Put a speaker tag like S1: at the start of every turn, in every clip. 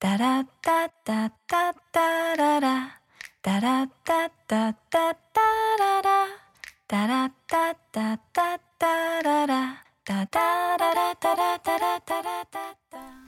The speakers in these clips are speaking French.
S1: タラッタッタッタッララ。タラッタッタッタッタララ。タラッタッタッタッララ。タタララタラタラタラタダ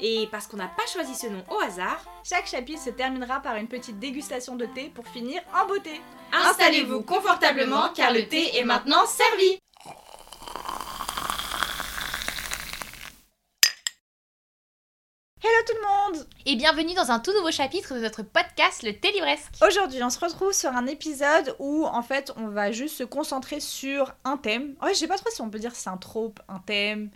S2: Et parce qu'on n'a pas choisi ce nom au hasard,
S3: Chaque chapitre se terminera par une petite dégustation de thé pour finir en beauté.
S2: installez-vous confortablement car le thé est maintenant servi
S3: Hello tout le monde
S4: Et bienvenue dans un tout nouveau chapitre de notre podcast Le Thé Livresque.
S3: Aujourd'hui, on se retrouve sur un épisode où en fait on va juste se concentrer sur un thème. Ouais, je sais pas trop si on peut dire c'est un trope, un thème.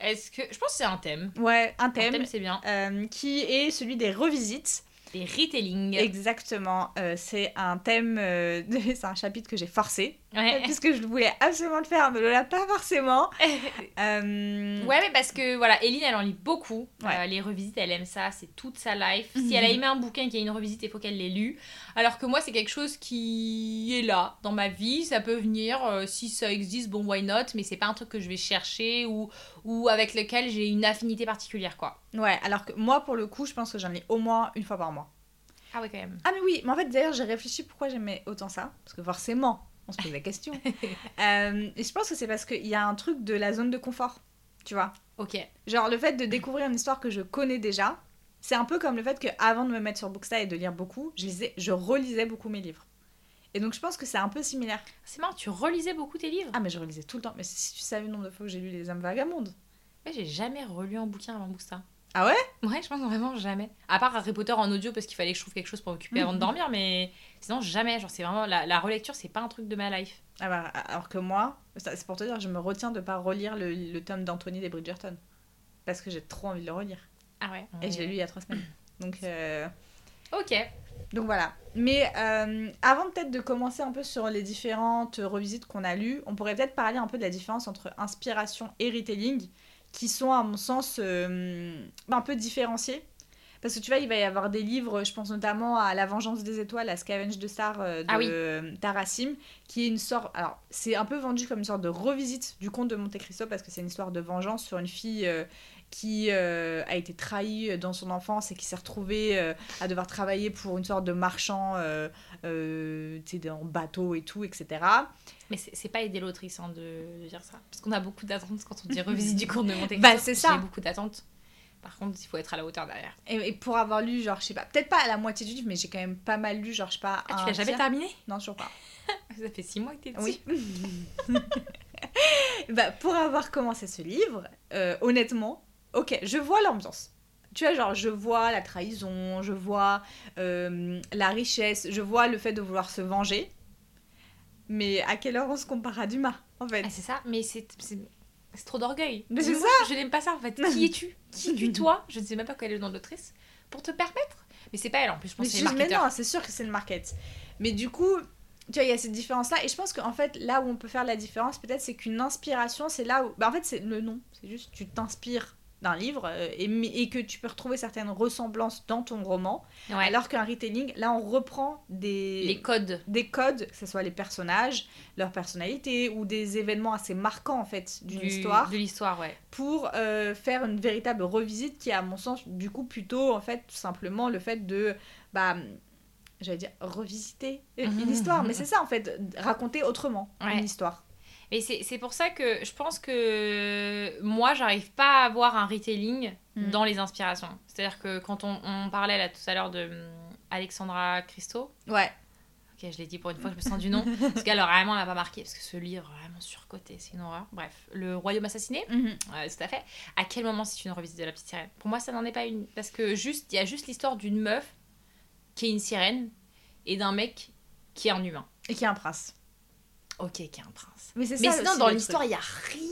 S4: Est-ce que. Je pense que c'est un thème.
S3: Ouais, un
S4: Un
S3: thème.
S4: thème, c'est bien.
S3: euh, qui est celui des revisites.
S4: Des retellings.
S3: Exactement, euh, c'est un thème, euh, c'est un chapitre que j'ai forcé,
S4: Ouais.
S3: puisque je voulais absolument le faire, mais Lola pas forcément. Euh,
S4: Ouais, mais parce que voilà, Eline, elle en lit beaucoup.
S3: Ouais.
S4: Euh, les revisites, elle aime ça, c'est toute sa life.
S3: Mhm.
S4: Si elle a aimé un bouquin qui a une revisite, il faut qu'elle l'ait lu. Alors que moi, c'est quelque chose qui est là dans ma vie. Ça peut venir, euh, si ça existe, bon, why not? Mais c'est pas un truc que je vais chercher ou, ou avec lequel j'ai une affinité particulière, quoi.
S3: Ouais, alors que moi pour le coup, je pense que j'en lis au moins une fois par mois.
S4: Ah ouais, quand même.
S3: Ah mais oui, mais en fait d'ailleurs j'ai réfléchi pourquoi j'aimais autant ça, parce que forcément, on se pose la question. Euh, et je pense que c'est parce qu'il y a un truc de la zone de confort, tu vois.
S4: Ok.
S3: Genre le fait de découvrir une histoire que je connais déjà, c'est un peu comme le fait que avant de me mettre sur Booksta et de lire beaucoup, je, lisais, je relisais beaucoup mes livres. Et donc je pense que c'est un peu similaire.
S4: C'est marrant, tu relisais beaucoup tes livres?
S3: Ah mais je relisais tout le temps, mais si tu savais le nombre de fois que j'ai lu Les âmes vagabondes.
S4: Ouais, j'ai jamais relu un bouquin avant Boosta.
S3: Ah ouais?
S4: Ouais, je pense vraiment jamais. À part Harry Potter en audio parce qu'il fallait que je trouve quelque chose pour m'occuper avant de dormir, mais sinon jamais. Genre, c'est vraiment la, la relecture, c'est pas un truc de ma life.
S3: Ah bah, alors que moi, c'est pour te dire, je me retiens de pas relire le, le tome d'Anthony des Bridgerton. Parce que j'ai trop envie de le relire.
S4: Ah ouais.
S3: Et je l'ai lu il y a trois semaines. Donc, euh,
S4: Ok.
S3: donc voilà. Mais euh, avant peut-être de commencer un peu sur les différentes revisites qu'on a lues, on pourrait peut-être parler un peu de la différence entre inspiration et retelling, qui sont à mon sens euh, un peu différenciés. Parce que tu vois, il va y avoir des livres, je pense notamment à La Vengeance des Étoiles, à Scavenge de Star euh, de
S4: Ah oui.
S3: Tarassim, qui est une sorte. Alors, c'est un peu vendu comme une sorte de revisite du conte de Monte Cristo, parce que c'est une histoire de vengeance sur une fille euh, qui euh, a été trahie dans son enfance et qui s'est retrouvée euh, à devoir travailler pour une sorte de marchand euh, euh, en bateau et tout, etc.
S4: Mais c'est pas aider l'autrice hein, de, de dire ça. Parce qu'on a beaucoup d'attentes quand on dit revisite du cours de Monte.
S3: Bah, c'est ça.
S4: J'ai beaucoup d'attentes. Par contre, il faut être à la hauteur derrière.
S3: Et, et pour avoir lu, genre, je sais pas, peut-être pas à la moitié du livre, mais j'ai quand même pas mal lu, genre, je sais pas.
S4: Ah, tu l'as jamais terminé?
S3: Non, toujours pas.
S4: Ça fait six mois que t'es dessus.
S3: Oui. bah, pour avoir commencé ce livre, euh, honnêtement, ok, je vois l'ambiance. Tu vois, genre, je vois la trahison, je vois euh, la richesse, je vois le fait de vouloir se venger. Mais à quelle heure on se compare à Dumas, en fait?
S4: Ah, c'est ça, mais c'est. trop d'orgueil.
S3: Mais c'est
S4: Moi, Je n'aime pas ça en fait. Qui es-tu? Qui es-tu toi? Je ne sais même pas quel est le nom de l'autrice. Pour te permettre? Mais c'est pas elle en plus, je pense que c'est les
S3: mais non, c'est sûr que c'est le market. Mais du coup, tu vois, il y a cette différence-là. Et je pense qu'en fait, là où on peut faire la différence, peut-être, c'est qu'une inspiration, c'est là où. Bah, en fait, c'est le nom. C'est juste, tu t'inspires d'un livre euh, et, et que tu peux retrouver certaines ressemblances dans ton roman.
S4: Ouais.
S3: Alors qu'un retelling, là, on reprend des.
S4: les codes.
S3: des codes, que ce soit les personnages, leur personnalité ou des événements assez marquants en fait d'une
S4: du-
S3: histoire
S4: De l'histoire, ouais.
S3: pour euh, faire une véritable revisite qui est à mon sens du coup plutôt en fait tout simplement le fait de bah j'allais dire revisiter une histoire mais c'est ça en fait raconter autrement
S4: Ouais.
S3: une histoire
S4: Mais c'est pour ça que je pense que moi, j'arrive pas à avoir un retelling
S3: Mhm.
S4: dans les inspirations. C'est-à-dire que quand on, on parlait là tout à l'heure de hum, Alexandra Christo,
S3: ouais
S4: ok, je l'ai dit pour une fois, je me sens du nom, parce qu'elle vraiment elle m'a pas marqué, parce que ce livre vraiment surcoté, c'est une horreur. Bref, Le Royaume assassiné, Ouais, tout à fait. À quel moment c'est une revisite de la petite sirène? Pour moi, ça n'en est pas une. Parce que juste, il y a juste l'histoire d'une meuf qui est une sirène et d'un mec qui est un humain.
S3: et qui est un prince
S4: Ok, qui est un prince.
S3: mais c'est
S4: Mais
S3: ça
S4: sinon, dans l'histoire, il y a rien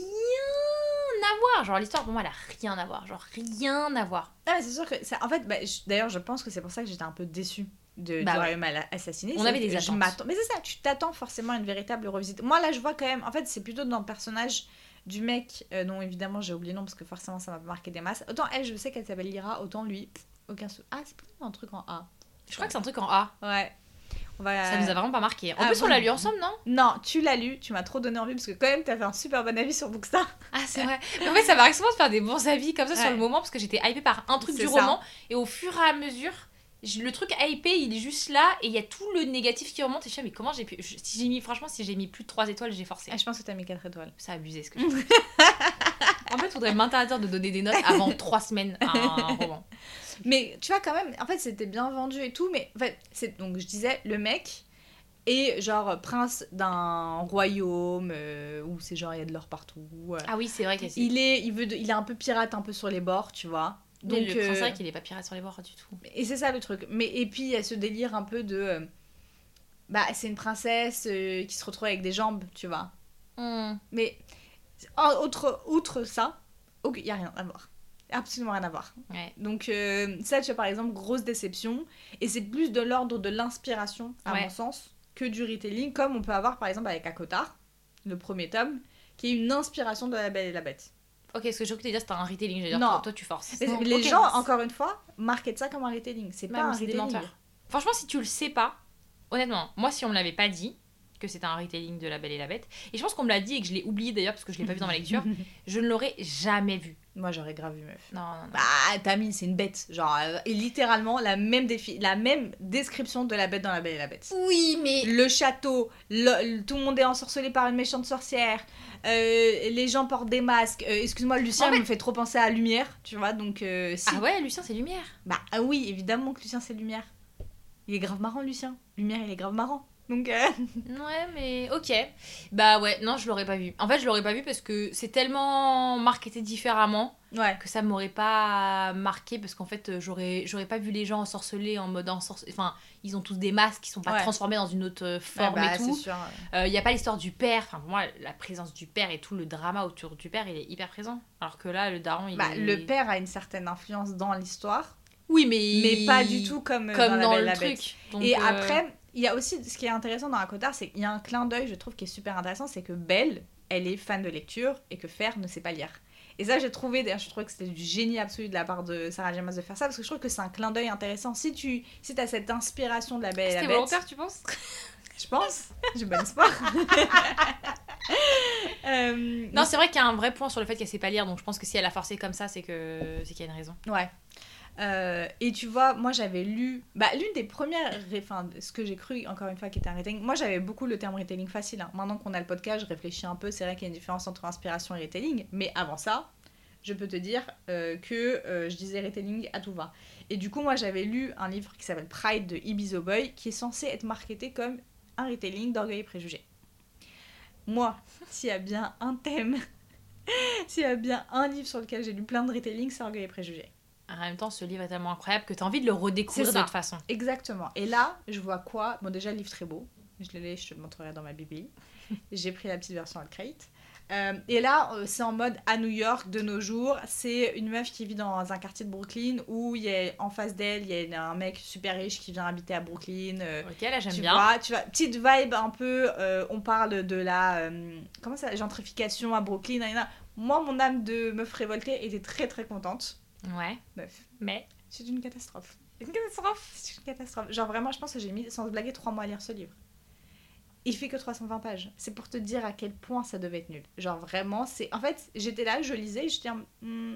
S4: à voir. Genre, l'histoire, pour moi, elle a rien à voir. Genre, rien à voir.
S3: Ah, mais c'est sûr que ça en fait bah, je- d'ailleurs je pense que c'est pour ça que j'étais un peu déçue de,
S4: Bah ouais.
S3: assassiné.
S4: On avait des attentes.
S3: Mais c'est ça, tu t'attends forcément à une véritable revisite. Moi, là, je vois quand même. En fait, c'est plutôt dans le personnage du mec, euh, dont évidemment j'ai oublié le nom parce que forcément ça m'a marqué des masses. Autant elle, je sais qu'elle s'appelle Lyra, autant lui, aucun sou. Ah, c'est plutôt un truc en A.
S4: Je crois que c'est un truc en A.
S3: Ouais. On va...
S4: Ça nous a vraiment pas marqué. En
S3: Ah
S4: plus, on l'a lu ensemble, non?
S3: Non, tu l'as lu, tu m'as trop donné envie parce que quand même t'as fait un super bon avis sur Bookstar.
S4: Ah, c'est vrai. Mais en fait, ça m'arrive souvent de faire des bons avis comme ça sur le moment parce que j'étais hypée par un truc du
S3: ça.
S4: roman et au fur et à mesure, le truc hypé, il est juste là et il y a tout le négatif qui remonte et je sais mais comment j'ai pu je- si j'ai mis franchement si j'ai mis plus de 3 étoiles, j'ai forcé.
S3: Ah, je pense que t'as mis 4 étoiles.
S4: C'est abusé ce que je. En fait, faudrait m'interdire de donner des notes avant 3 semaines à un roman.
S3: Mais tu vois, quand même, en fait, c'était bien vendu et tout, mais en fait, c'est donc je disais, le mec est genre prince d'un royaume euh, où c'est genre il y a de l'or partout. euh.
S4: Ah oui, c'est vrai qu'il
S3: Il est, il veut, de- il est un peu pirate un peu sur les bords, tu vois.
S4: Donc,
S3: Donc,
S4: le prince
S3: euh,
S4: Eric, il est pas pirate sur les bords du tout.
S3: et c'est ça le truc. Mais et puis il y a ce délire un peu de, euh, bah c'est une princesse euh, qui se retrouve avec des jambes, tu vois.
S4: Hmm.
S3: Mais en- outre, outre ça, il y a rien à voir. Absolument rien à voir.
S4: Ouais.
S3: Donc euh, ça, tu vois, par exemple, grosse déception. Et c'est plus de l'ordre de l'inspiration, à
S4: Ouais.
S3: mon sens, que du retelling, comme on peut avoir, par exemple, avec Akotar, le premier tome, qui est une inspiration de La Belle et la Bête.
S4: Ok, ce que je voulais dire, c'était un retelling. Je veux dire,
S3: Non.
S4: toi, toi, tu forces.
S3: Mais
S4: Non,
S3: les gens, encore une fois, marquent ça comme un retelling. C'est pas un
S4: c'est
S3: retelling.
S4: Franchement, si tu le sais pas, honnêtement, moi, si on me l'avait pas dit que c'était un retelling de La Belle et la Bête, et je pense qu'on me l'a dit et que je l'ai oublié d'ailleurs parce que je l'ai pas vu dans ma lecture, je ne l'aurais jamais vu.
S3: Moi, j'aurais grave vu, meuf.
S4: Non, non, non.
S3: Bah, Tammy, c'est une bête. Genre, euh, et littéralement, la même, défi la même description de la bête dans La Belle et la Bête.
S4: oui, mais.
S3: le château, le- le- tout le monde est ensorcelé par une méchante sorcière, euh, les gens portent des masques. Euh, Excuse-moi, Lucien
S4: En fait-
S3: me fait trop penser à Lumière, tu vois, donc si.
S4: Ah ouais, Lucien, c'est Lumière.
S3: Bah ah oui, évidemment que Lucien c'est Lumière. Il est grave marrant, Lucien. Lumière, il est grave marrant. Donc, euh,
S4: Ouais, mais ok. Bah ouais, non, je l'aurais pas vu. En fait, je l'aurais pas vu parce que c'est tellement marketé différemment
S3: ouais.
S4: que ça m'aurait pas marqué parce qu'en fait, euh, j'aurais j'aurais pas vu les gens ensorcelés en mode ensorcelés. Enfin, ils ont tous des masques qui sont pas
S3: Ouais.
S4: transformés dans une autre euh,
S3: Ouais,
S4: forme
S3: bah,
S4: et tout. Il n'y a pas l'histoire du père. Enfin, pour moi, la présence du père et tout le drama autour du père, il est hyper présent. Alors que là, le daron, il
S3: Bah,
S4: est...
S3: Le père a une certaine influence dans l'histoire,
S4: Oui, mais...
S3: mais pas du tout comme,
S4: comme
S3: dans,
S4: dans,
S3: La
S4: le
S3: la
S4: truc. Donc,
S3: Et
S4: euh,
S3: après, il y a aussi ce qui est intéressant dans Akotar, c'est qu'il y a un clin d'œil, je trouve, qui est super intéressant, c'est que Belle, elle est fan de lecture et que Fer ne sait pas lire. Et ça, j'ai trouvé, d'ailleurs, je trouvais que c'était du génie absolu de la part de Sarah J. Maas de faire ça, parce que je trouve que c'est un clin d'œil intéressant. Si tu si as cette inspiration de la Belle et la
S4: C'était
S3: Bête,
S4: volontaire, tu penses?
S3: Je pense, j'ai bon espoir. Euh,
S4: Non, c'est vrai qu'il y a un vrai point sur le fait qu'elle sait pas lire, donc je pense que si elle a forcé comme ça, c'est que c'est qu'il y a une raison.
S3: Ouais. Euh, et tu vois, moi j'avais lu, bah l'une des premières, enfin ce que j'ai cru encore une fois qui était un retelling, moi j'avais beaucoup le terme retelling facile. hein. Maintenant qu'on a le podcast, je réfléchis un peu, c'est vrai qu'il y a une différence entre inspiration et retelling, mais avant ça, je peux te dire euh, que euh, je disais retelling à tout va. Et du coup, moi j'avais lu un livre qui s'appelle Pride de Ibizo Boy, qui est censé être marketé comme un retelling d'orgueil et préjugé. Moi, s'il y a bien un thème, s'il y a bien un livre sur lequel j'ai lu plein de retelling, c'est orgueil et préjugé.
S4: En même temps, ce livre est tellement incroyable que tu as envie de le redécouvrir
S3: C'est
S4: de
S3: ça.
S4: toute façon.
S3: Exactement. Et là, je vois quoi? Bon, déjà, le livre très beau. Je l'ai, je te le montrerai dans ma bibli. J'ai pris la petite version à crate. Euh, et là, euh, c'est en mode à New York de nos jours. C'est une meuf qui vit dans un quartier de Brooklyn où il y a, en face d'elle, il y a un mec super riche qui vient habiter à Brooklyn. euh,
S4: Ok, là j'aime bien.
S3: vois, tu vois, petite vibe un peu. euh, on parle de la comment ça, gentrification à Brooklyn. Moi, mon âme de meuf révoltée était très très contente.
S4: Ouais,
S3: Meuf,
S4: mais.
S3: c'est une catastrophe. Une catastrophe C'est une catastrophe. Genre vraiment, je pense que j'ai mis, sans blaguer, trois mois à lire ce livre. Il fait que 320 pages. C'est pour te dire à quel point ça devait être nul. Genre vraiment, c'est... En fait, j'étais là, je lisais, disais... Hmm,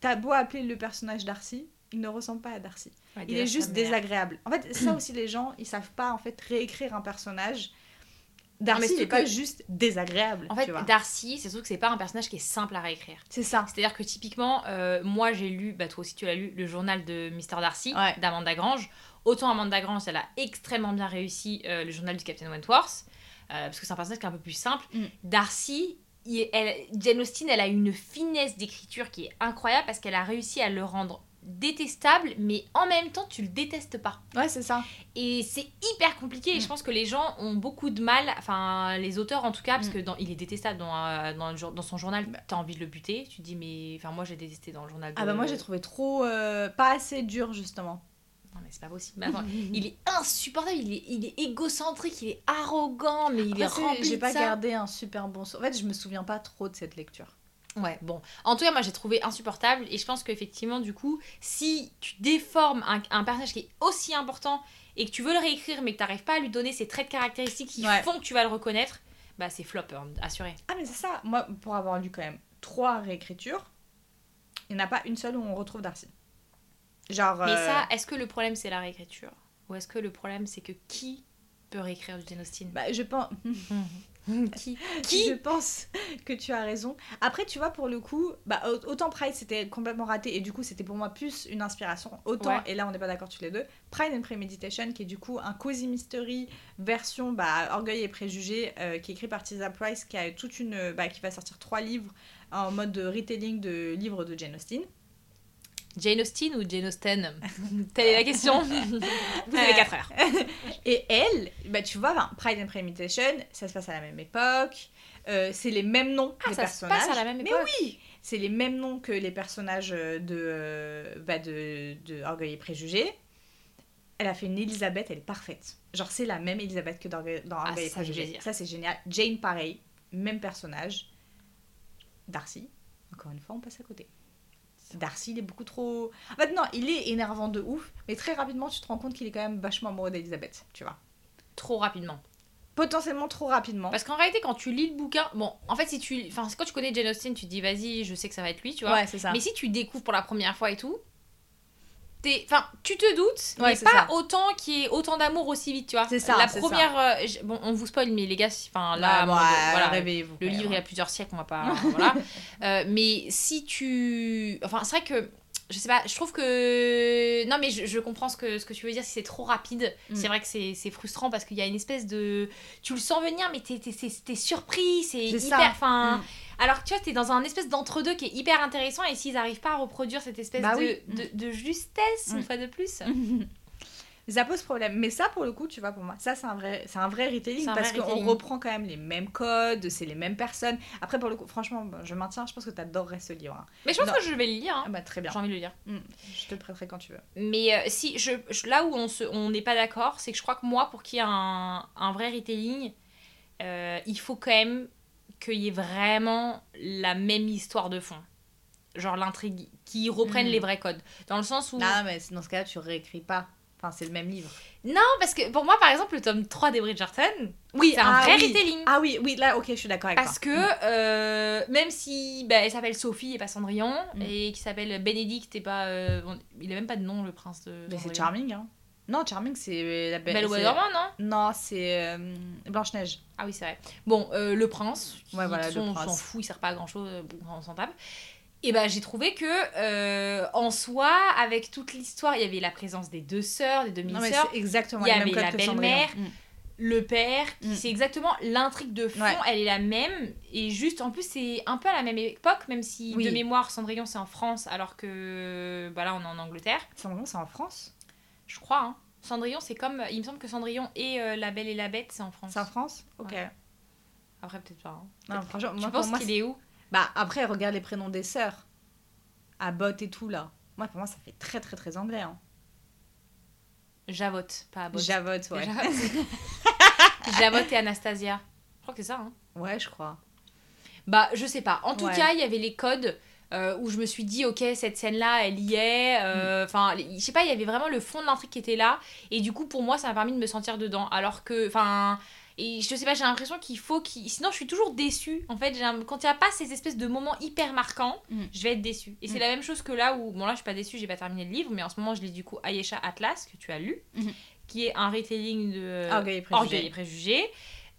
S3: T'as beau appeler le personnage Darcy, il ne ressemble pas à Darcy.
S4: Ouais,
S3: Il est juste désagréable. En fait, ça aussi, les gens, ils savent pas, en fait, réécrire un personnage.
S4: Mais
S3: Darcy n'est pas
S4: que-
S3: juste désagréable,
S4: En fait,
S3: tu vois.
S4: Darcy, c'est surtout que c'est pas un personnage qui est simple à réécrire.
S3: C'est ça.
S4: C'est-à-dire que typiquement, euh, moi j'ai lu, bah toi aussi tu l'as lu, le journal de Mr. Darcy
S3: Ouais.
S4: d'Amanda Grange. Autant Amanda Grange, elle a extrêmement bien réussi euh, le journal du Captain Wentworth, euh, parce que c'est un personnage qui est un peu plus simple.
S3: Mm.
S4: Darcy, il- elle, Jane Austen, elle a une finesse d'écriture qui est incroyable parce qu'elle a réussi à le rendre détestable, mais en même temps tu le détestes pas.
S3: Ouais, c'est ça.
S4: Et c'est hyper compliqué et
S3: Mm.
S4: je pense que les gens ont beaucoup de mal, enfin les auteurs en tout cas, parce
S3: Mm.
S4: que dans, il est détestable dans, euh, dans, le jour- dans son journal,
S3: Bah.
S4: t'as envie de le buter, tu te dis mais... Enfin moi j'ai détesté dans le journal de...
S3: Ah bah moi, j'ai trouvé trop... euh, pas assez dur, justement.
S4: Non, mais c'est pas possible. Mais attends, il est insupportable, il est, il est égocentrique, il est arrogant, mais il est rempli
S3: J'ai pas
S4: ça.
S3: gardé un super bon. En fait, je me souviens pas trop de cette lecture.
S4: Ouais, bon. En tout cas, moi, j'ai trouvé insupportable. Et je pense qu'effectivement, du coup, si tu déformes un, un personnage qui est aussi important et que tu veux le réécrire, mais que tu n'arrives pas à lui donner ces traits de caractéristiques qui
S3: Ouais.
S4: font que tu vas le reconnaître, bah c'est flop, hein, assuré.
S3: Ah, mais c'est ça. Moi, pour avoir lu quand même trois réécritures, il n'y en a pas une seule où on retrouve Darcy. Genre.
S4: Mais
S3: euh,
S4: ça, est-ce que le problème, c'est la réécriture? Ou est-ce que le problème, c'est que qui peut réécrire du Jane Austen?
S3: Bah, je pense.
S4: Qui
S3: Je pense que tu as raison. Après, tu vois, pour le coup, bah, au- autant Pride c'était complètement raté et du coup c'était pour moi plus une inspiration. Autant,
S4: Ouais.
S3: et là on n'est pas d'accord tous les deux, Pride and Premeditation qui est du coup un cozy mystery version bah, Orgueil et Préjugés euh, qui est écrit par Tisa Price qui a toute une. bah, qui va sortir trois livres en mode de retelling de livres de Jane Austen.
S4: Jane Austen ou Jane Austen Telle est la question. Vous avez
S3: Euh,
S4: 4 heures.
S3: Et elle, bah, tu vois, Pride and Premeditation, ça se passe à la même époque. euh, c'est les mêmes noms
S4: Ah,
S3: des
S4: ça se passe à la même
S3: Mais
S4: époque.
S3: oui, c'est les mêmes noms que les personnages de, euh, bah, de, de Orgueil et Préjugés. Elle a fait une Elisabeth, elle est parfaite. Genre, c'est la même Elisabeth que dans, dans
S4: Ah,
S3: Orgueil et Préjugés. Ça, c'est génial. Jane, pareil, même personnage. Darcy, encore une fois, on passe à côté. Darcy, il est beaucoup trop. En fait, non, il est énervant de ouf, mais très rapidement, tu te rends compte qu'il est quand même vachement amoureux d'Elisabeth, tu vois.
S4: Trop rapidement.
S3: Potentiellement trop rapidement.
S4: Parce qu'en réalité, quand tu lis le bouquin, bon, en fait, si tu, enfin, quand tu connais Jane Austen, tu te dis, vas-y, je sais que ça va être lui, tu vois.
S3: ouais, c'est ça.
S4: Mais si tu découvres pour la première fois et tout, enfin, tu te doutes,
S3: Ouais,
S4: mais pas
S3: ça.
S4: autant qu'il y ait autant d'amour aussi vite, tu vois.
S3: C'est ça,
S4: La première, euh, bon, on vous spoil, mais les gars, enfin là,
S3: Ouais,
S4: je- voilà,
S3: réveillez-vous.
S4: le livre il
S3: même.
S4: a plusieurs siècles, on va pas, voilà. Euh, mais si tu, enfin, c'est vrai que. Je sais pas, je trouve que. Non, mais je, je comprends ce que, ce que tu veux dire. Si c'est trop rapide,
S3: Mm.
S4: c'est vrai que c'est frustrant parce qu'il y a une espèce de. Tu le sens venir, mais t'es- t'es- t'es surpris. C'est hyper. Enfin.
S3: Mm.
S4: Alors que tu vois, t'es dans un espèce d'entre-deux qui est hyper intéressant et s'ils arrivent pas à reproduire cette espèce
S3: Bah
S4: de,
S3: oui.
S4: de, de justesse, une
S3: Mm.
S4: fois de plus.
S3: Ça pose problème. Mais ça, pour le coup, tu vois, pour moi, ça, c'est un vrai, c'est un vrai retelling
S4: C'est un
S3: parce qu'on reprend quand même les mêmes codes, c'est les mêmes personnes. Après, pour le coup, franchement, je maintiens, je pense que t'adorerais ce livre. hein.
S4: Mais je pense
S3: Non.
S4: que je vais le lire. hein.
S3: Ah bah, très bien.
S4: J'ai envie de le lire.
S3: Mm. Je te le prêterai quand tu veux.
S4: Mais euh, si, je, je- là où on se, on n'est pas d'accord, c'est que je crois que moi, pour qu'il y ait un, un vrai retelling, euh, il faut quand même qu'il y ait vraiment la même histoire de fond. Genre l'intrigue, qui reprennent
S3: Mm.
S4: les vrais codes. Dans le sens où...
S3: Non, mais dans ce cas-là, tu réécris pas. Enfin, c'est le même livre.
S4: Non, parce que pour moi, par exemple, le tome 3 des Bridgerton,
S3: Oui,
S4: c'est un
S3: ah
S4: vrai
S3: oui.
S4: retelling.
S3: Ah oui, oui, là, ok, je suis d'accord avec
S4: Parce
S3: toi.
S4: que euh, même si bah, elle s'appelle Sophie et pas Cendrillon,
S3: Mm.
S4: et qui s'appelle Bénédicte et pas. euh, bon, il a même pas de nom, le prince de.
S3: Mais c'est. Charming, hein. Non, Charming, c'est la
S4: Belle dormant, non?
S3: Non, c'est euh, Blanche-Neige.
S4: Ah oui, c'est vrai. Bon, euh, le prince, qui,
S3: Ouais, voilà, le
S4: on s'en
S3: prince.
S4: fout, il sert pas à grand chose, on s'en tape. Et ben j'ai trouvé que euh, en soi, avec toute l'histoire, il y avait la présence des deux sœurs, des demi-sœurs,
S3: exactement
S4: Il y avait la belle-mère.
S3: Mm.
S4: le père, qui
S3: Mm.
S4: c'est exactement l'intrigue de fond,
S3: Ouais.
S4: elle est la même. Et juste, en plus, c'est un peu à la même époque, même si
S3: Oui.
S4: de mémoire, Cendrillon c'est en France, alors que bah là on est en Angleterre.
S3: Cendrillon, c'est en France?
S4: Je crois, hein. Cendrillon, c'est comme. Il me semble que Cendrillon et euh, La Belle et la Bête, c'est en France.
S3: C'est en France? Ok.
S4: Ouais. Après, peut-être pas. hein.
S3: Non, franchement,
S4: Tu
S3: moi,
S4: penses qu'il est où?
S3: Bah après, regarde les prénoms des sœurs. Abbott et tout là. Moi, pour moi, ça fait très très très anglais. Hein.
S4: Javotte, pas Abbott.
S3: Javotte, ouais.
S4: Javotte. Et Anastasia. Je crois que c'est ça, hein.
S3: Ouais, je crois.
S4: Bah, je sais pas. En tout
S3: Ouais.
S4: cas, il y avait les codes euh, où je me suis dit, ok, cette scène-là, elle y est. euh, Enfin, je sais pas, il y avait vraiment le fond de l'intrigue qui était là. Et du coup, pour moi, ça m'a permis de me sentir dedans. Alors que, enfin. Et je sais pas, j'ai l'impression qu'il faut qu'il. Sinon, je suis toujours déçue. En fait, un- quand il n'y a pas ces espèces de moments hyper marquants,
S3: Mm.
S4: je vais être déçue. Et c'est
S3: Mm.
S4: la même chose que là où. Bon, là, je suis pas déçue, j'ai pas terminé le livre, mais en ce moment, je lis du coup Ayesha Atlas, que tu as lu,
S3: Mhm.
S4: qui est un retelling de.
S3: Orgueil et préjugés.
S4: Orgueil et préjugés.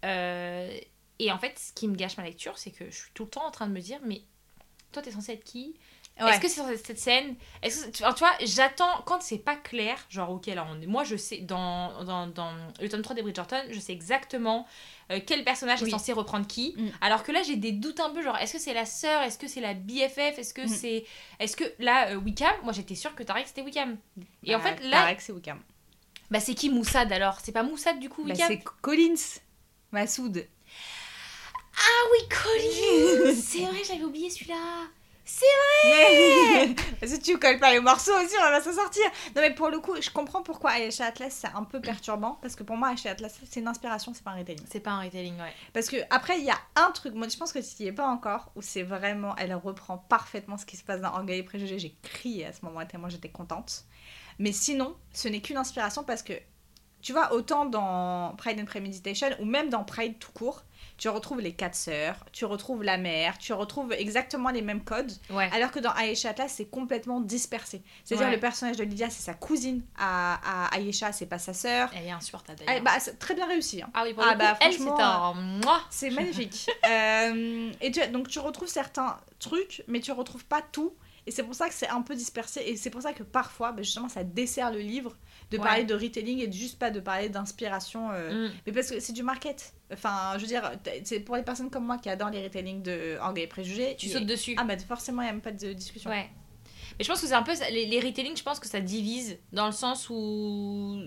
S4: Euh, et en fait, ce qui me gâche ma lecture, c'est que je suis tout le temps en train de me dire, mais toi, t'es censé être qui?
S3: Ouais.
S4: Est-ce que c'est être cette scène Est-ce que tu vois, j'attends quand c'est pas clair, genre ok là on est, moi je sais dans, dans, dans le tome 3 des Bridgerton, je sais exactement euh, quel personnage
S3: Oui.
S4: est censé reprendre qui.
S3: Mm.
S4: Alors que là j'ai des doutes un peu genre est-ce que c'est la sœur, est-ce que c'est la BFF, est-ce que
S3: Mm.
S4: c'est est-ce que là euh, Wickham, moi j'étais sûre que que c'était Wickham. Et en
S3: Bah,
S4: fait là
S3: que c'est Wickham.
S4: bah c'est qui Moussad alors? C'est pas Moussad du coup
S3: Bah,
S4: Wickham?
S3: c'est Collins. Massoud.
S4: Ah oui, Colin C'est vrai, j'avais oublié celui-là C'est
S3: vrai Si tu colles pas les morceaux aussi, on va s'en sortir. Non, mais pour le coup, je comprends pourquoi Aisha Atlas c'est un peu perturbant. Parce que pour moi, Aisha Atlas c'est une inspiration, c'est pas un retelling.
S4: C'est pas un retelling, ouais.
S3: Parce que après, il y a un truc, moi je pense que tu n'y es pas encore, où c'est vraiment, elle reprend parfaitement ce qui se passe dans Orgueil et Préjugés. J'ai crié à ce moment-là tellement j'étais contente. Mais sinon, ce n'est qu'une inspiration parce que, tu vois, autant dans Pride and Premeditation, ou même dans Pride tout court, tu retrouves les quatre sœurs, tu retrouves la mère, tu retrouves exactement les mêmes codes.
S4: Ouais.
S3: Alors que dans Aisha Atlas, c'est complètement dispersé. C'est-à-dire
S4: Ouais.
S3: le personnage de Lydia, c'est sa cousine à, à Aisha, c'est pas sa sœur.
S4: Elle est insupportable
S3: Ah,
S4: d'ailleurs.
S3: bah, très bien réussi. hein.
S4: ah oui, pour
S3: ah bah,
S4: coup, elle, c'est
S3: franchement,
S4: un moi.
S3: C'est magnifique. Euh, et tu, donc tu retrouves certains trucs, mais tu retrouves pas tout. Et c'est pour ça que c'est un peu dispersé. Et c'est pour ça que parfois, bah, justement, ça dessert le livre de
S4: Ouais.
S3: parler de retelling et de juste pas de parler d'inspiration. euh,
S4: Mm.
S3: Mais parce que c'est du market. Enfin, je veux dire, c'est pour les personnes comme moi qui adorent les retellings de Orgueil et Préjugés.
S4: Tu sautes dessus.
S3: Ah, bah forcément, il n'y a même pas de discussion.
S4: Ouais. Mais je pense que c'est un peu. Les, les retellings, je pense que ça divise dans le sens où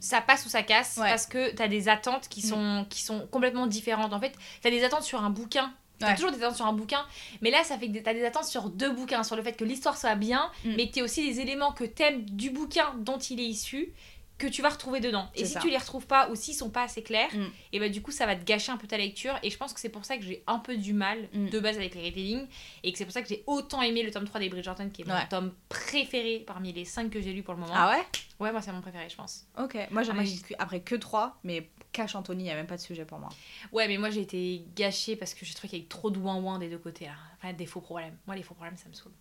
S4: ça passe ou ça casse
S3: Ouais.
S4: parce que t'as des attentes qui sont, qui sont complètement différentes. En fait, t'as des attentes sur un bouquin. T'as
S3: Ouais.
S4: toujours des attentes sur un bouquin, mais là ça fait que t'as des attentes sur deux bouquins, sur le fait que l'histoire soit bien,
S3: Mm.
S4: mais t'as aussi des éléments que t'aimes du bouquin dont il est issu que tu vas retrouver dedans. Et si
S3: ça.
S4: tu les retrouves pas ou s'ils sont pas assez clairs,
S3: Mm.
S4: et bah du coup ça va te gâcher un peu ta lecture. Et je pense que c'est pour ça que j'ai un peu du mal
S3: Mm.
S4: de base avec les retellings et que c'est pour ça que j'ai autant aimé le tome 3 des Bridgerton qui est mon
S3: Ouais.
S4: tome préféré parmi les 5 que j'ai lus pour le moment.
S3: Ah ouais?
S4: Ouais, moi c'est mon préféré, je pense.
S3: Ok. Moi, j'en
S4: Ah,
S3: ai lu après que 3, mais Cash Anthony, il n'y a même pas de sujet pour moi.
S4: Ouais, mais moi j'ai été gâchée parce que j'ai trouvé qu'il y avait trop de ouin-ouin des deux côtés là. Enfin, des faux problèmes. Moi, les faux problèmes, ça me saoule.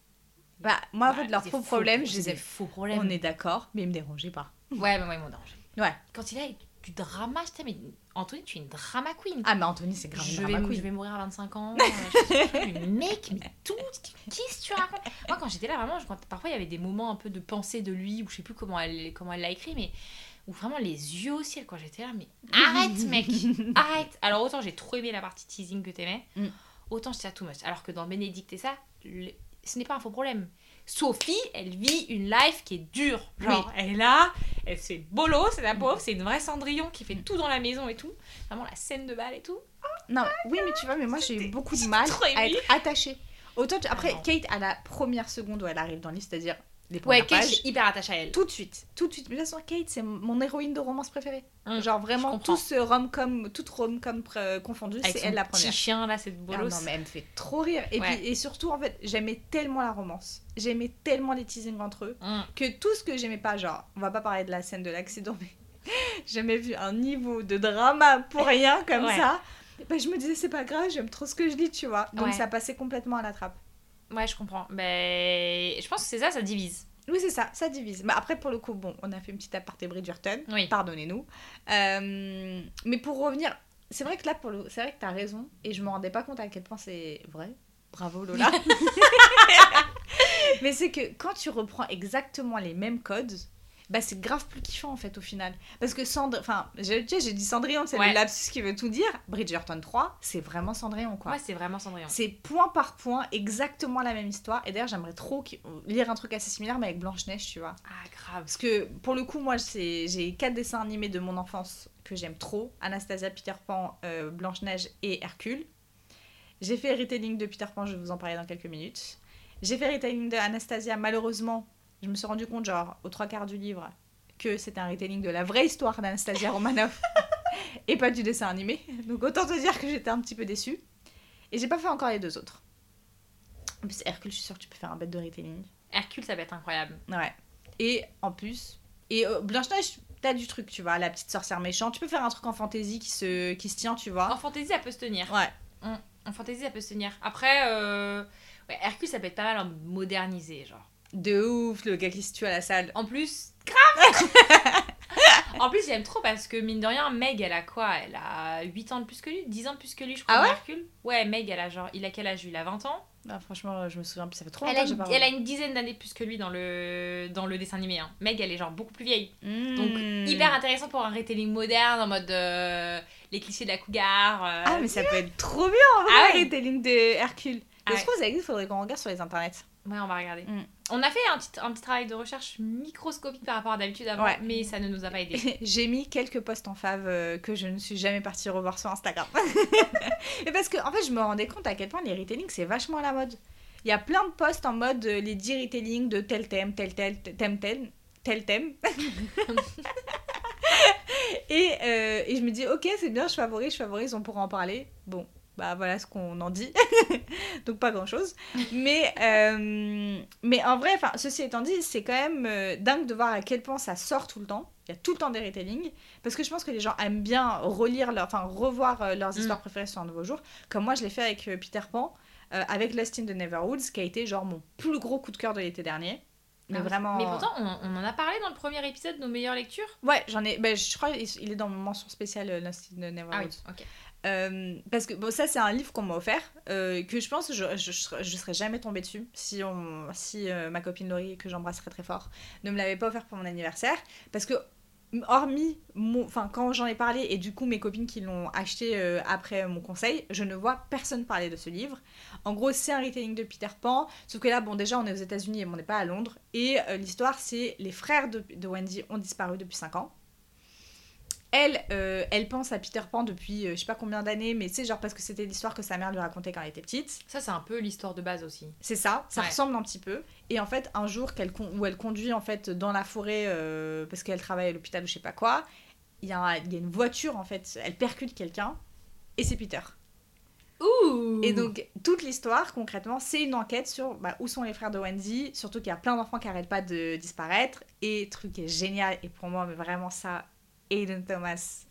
S3: Bah, moi, en
S4: Bah,
S3: fait, leurs faux problèmes, je les ai.
S4: faux problèmes.
S3: On est d'accord, mais ils me dérangeaient pas.
S4: Ouais, mais moi ils m'ont dérangé.
S3: Ouais.
S4: Quand il a du drama, je mais Anthony, tu es une drama queen.
S3: Ah, mais Anthony, c'est grave.
S4: je,
S3: une
S4: vais,
S3: drama
S4: je
S3: queen.
S4: vais mourir à 25 ans. euh, je mais mec, mais tout, qu'est-ce que tu racontes? Moi, quand j'étais là, vraiment, je- quand- parfois il y avait des moments un peu de pensée de lui, ou je sais plus comment elle comment elle l'a écrit, mais où vraiment les yeux au ciel, quand j'étais là, mais arrête, mec, arrête. Alors, autant j'ai trop aimé la partie teasing que t'aimais,
S3: Mm.
S4: autant j'étais à too much. Alors que dans Bénédicte et ça, le- ce n'est pas un faux problème. Sophie, elle vit une life qui est dure. Genre, elle est là, elle se fait bolo, c'est la pauvre, c'est une vraie Cendrillon qui fait tout dans la maison et tout. Vraiment la scène de bal et tout.
S3: Non, oui, mais tu vois, mais moi, j'ai eu beaucoup de mal à être attachée. Autant, tu- après,
S4: Ah.
S3: Kate, à la première seconde où elle arrive dans le livre, c'est-à-dire les
S4: Ouais, Kate, je
S3: pages,
S4: suis hyper attachée à elle.
S3: tout de suite, tout de suite. Mais de toute façon, Kate, c'est mon héroïne de romance préférée.
S4: Mm,
S3: Genre vraiment, tout ce rom-com, toute rom-com euh, confondue, c'est elle la
S4: petit
S3: première.
S4: chien là, cette
S3: Ah
S4: bolos.
S3: non, mais elle me fait trop rire. Et,
S4: Ouais.
S3: puis, et surtout, en fait, j'aimais tellement la romance. J'aimais tellement les teasings entre eux.
S4: Mm.
S3: que tout ce que j'aimais pas, genre, on va pas parler de la scène de l'accident, mais jamais vu un niveau de drama pour rien comme
S4: Ouais.
S3: ça. Bah, je me disais, c'est pas grave, j'aime trop ce que je lis, tu vois. Donc
S4: Ouais.
S3: ça passait complètement à la trappe.
S4: Ouais, je comprends. Mais je pense que c'est ça, ça divise.
S3: Oui, c'est ça, ça divise. Mais après, pour le coup, bon, on a fait une petite aparté Bridgerton,
S4: Oui.
S3: pardonnez-nous. Euh, mais pour revenir, c'est vrai que là, pour le... c'est vrai que t'as raison, et je me rendais pas compte à quel point c'est vrai. Bravo Lola. mais c'est que quand tu reprends exactement les mêmes codes, bah c'est grave plus kiffant en fait au final. Parce que Cendrillon, enfin, j'ai dit Cendrillon, c'est
S4: Ouais.
S3: le lapsus qui veut tout dire. Bridgerton 3, c'est vraiment Cendrillon quoi.
S4: Ouais, c'est vraiment Cendrillon.
S3: C'est point par point exactement la même histoire. Et d'ailleurs, j'aimerais trop qu'il- lire un truc assez similaire, mais avec Blanche-Neige, tu vois.
S4: Ah, grave.
S3: Parce que pour le coup, moi, c'est- j'ai quatre dessins animés de mon enfance que j'aime trop Anastasia, Peter Pan, euh, Blanche-Neige et Hercule. J'ai fait retelling de Peter Pan, je vais vous en parler dans quelques minutes. J'ai fait retelling de Anastasia, malheureusement, je me suis rendu compte, genre, aux trois quarts du livre, que c'était un retelling de la vraie histoire d'Anastasia Romanoff et pas du dessin animé. Donc autant te dire que j'étais un petit peu déçue. Et j'ai pas fait encore les deux autres. En plus, Hercule, je suis sûre que tu peux faire un bête de retelling.
S4: Hercule, ça va être incroyable.
S3: Ouais. Et en plus, et euh, Blanche-Neige, t'as du truc, tu vois, la petite sorcière méchante. Tu peux faire un truc en fantasy qui se, qui se tient, tu vois.
S4: En fantasy, elle peut se tenir.
S3: Ouais.
S4: En fantasy, elle peut se tenir. Après, euh... ouais, Hercule, ça peut être pas mal en modernisé, genre.
S3: De ouf, le gars qui se tue à la salle.
S4: En plus, grave En plus, j'aime trop parce que, mine de rien, Meg, elle a quoi? Elle a 8 ans de plus que lui? 10 ans de plus que lui, je crois,
S3: Ah ouais?
S4: Hercule Ouais, Meg, elle a genre... Il a quel âge lui? Il a 20 ans?
S3: Ah, franchement, je me souviens plus, ça fait trop
S4: elle
S3: longtemps
S4: a,
S3: que j'ai
S4: une, elle a une dizaine d'années plus que lui dans le, dans le dessin animé. Hein. Meg, elle est genre beaucoup plus vieille. Donc,
S3: Mmh.
S4: hyper intéressant pour un retelling moderne en mode euh, les clichés de la cougar. euh,
S3: Ah, mais ça peut être trop bien en vrai,
S4: Ah ouais.
S3: le retelling de Hercule.
S4: Ah
S3: trouve que ça existe, faudrait qu'on regarde sur les internets?
S4: Ouais, on va regarder.
S3: Mm.
S4: On a fait un petit, un petit travail de recherche microscopique par rapport à d'habitude avant,
S3: Ouais.
S4: mais ça ne nous a pas aidé.
S3: j'ai mis quelques posts en fave euh, que je ne suis jamais partie revoir sur Instagram. Mais parce que, en fait, je me rendais compte à quel point les retellings, c'est vachement à la mode. il y a plein de posts en mode euh, les 10 retelling de tel thème, tel tel, thème, tel, tel thème. et, euh, et je me dis, ok, c'est bien, je favorise, je favorise, on pourra en parler. Bon, bah voilà ce qu'on en dit. Donc pas grand chose. Mais, euh, mais en vrai, enfin, ceci étant dit, c'est quand même euh, dingue de voir à quel point ça sort tout le temps. Il y a tout le temps des retellings. Parce que je pense que les gens aiment bien relire, enfin revoir euh, leurs
S4: Mm.
S3: histoires préférées sur un nouveau jour. Comme moi, je l'ai fait avec Peter Pan, avec Lost in the Neverwoods, qui a été genre mon plus gros coup de cœur de l'été dernier. Mais
S4: Ah,
S3: vraiment.
S4: Mais pourtant, on, on en a parlé dans le premier épisode de nos meilleures lectures?
S3: Ouais, j'en ai. ben, je crois qu'il est dans mon mention spéciale Lost in the Neverwoods.
S4: Ah ok.
S3: Euh, parce que bon, ça, c'est un livre qu'on m'a offert, euh, que je pense je, je, je serais- jamais tombée dessus si, on, si euh, ma copine Laurie, que j'embrasse très fort, ne me l'avait pas offert pour mon anniversaire. Parce que, hormis, enfin, quand j'en ai parlé et du coup mes copines qui l'ont acheté après mon conseil, je ne vois personne parler de ce livre. En gros, c'est un retelling de Peter Pan, sauf que là, bon, déjà, on est aux États-Unis et on n'est pas à Londres. Et l'histoire, c'est les frères de, de Wendy ont disparu depuis 5 ans. Elle, euh, elle pense à Peter Pan depuis euh, je sais pas combien d'années, mais c'est genre parce que c'était l'histoire que sa mère lui racontait quand elle était petite.
S4: Ça, c'est un peu l'histoire de base aussi.
S3: C'est ça, ça
S4: Ouais.
S3: ressemble un petit peu. Et en fait, un jour où elle conduit en fait dans la forêt euh, parce qu'elle travaille à l'hôpital ou je sais pas quoi, il y, a y une voiture en fait, elle percute quelqu'un et c'est Peter.
S4: Ouh
S3: Et donc toute l'histoire concrètement, c'est une enquête sur bah, où sont les frères de Wendy, surtout qu'il y a plein d'enfants qui arrêtent pas de disparaître. Et truc qui est génial et pour moi mais vraiment ça, Aiden Thomas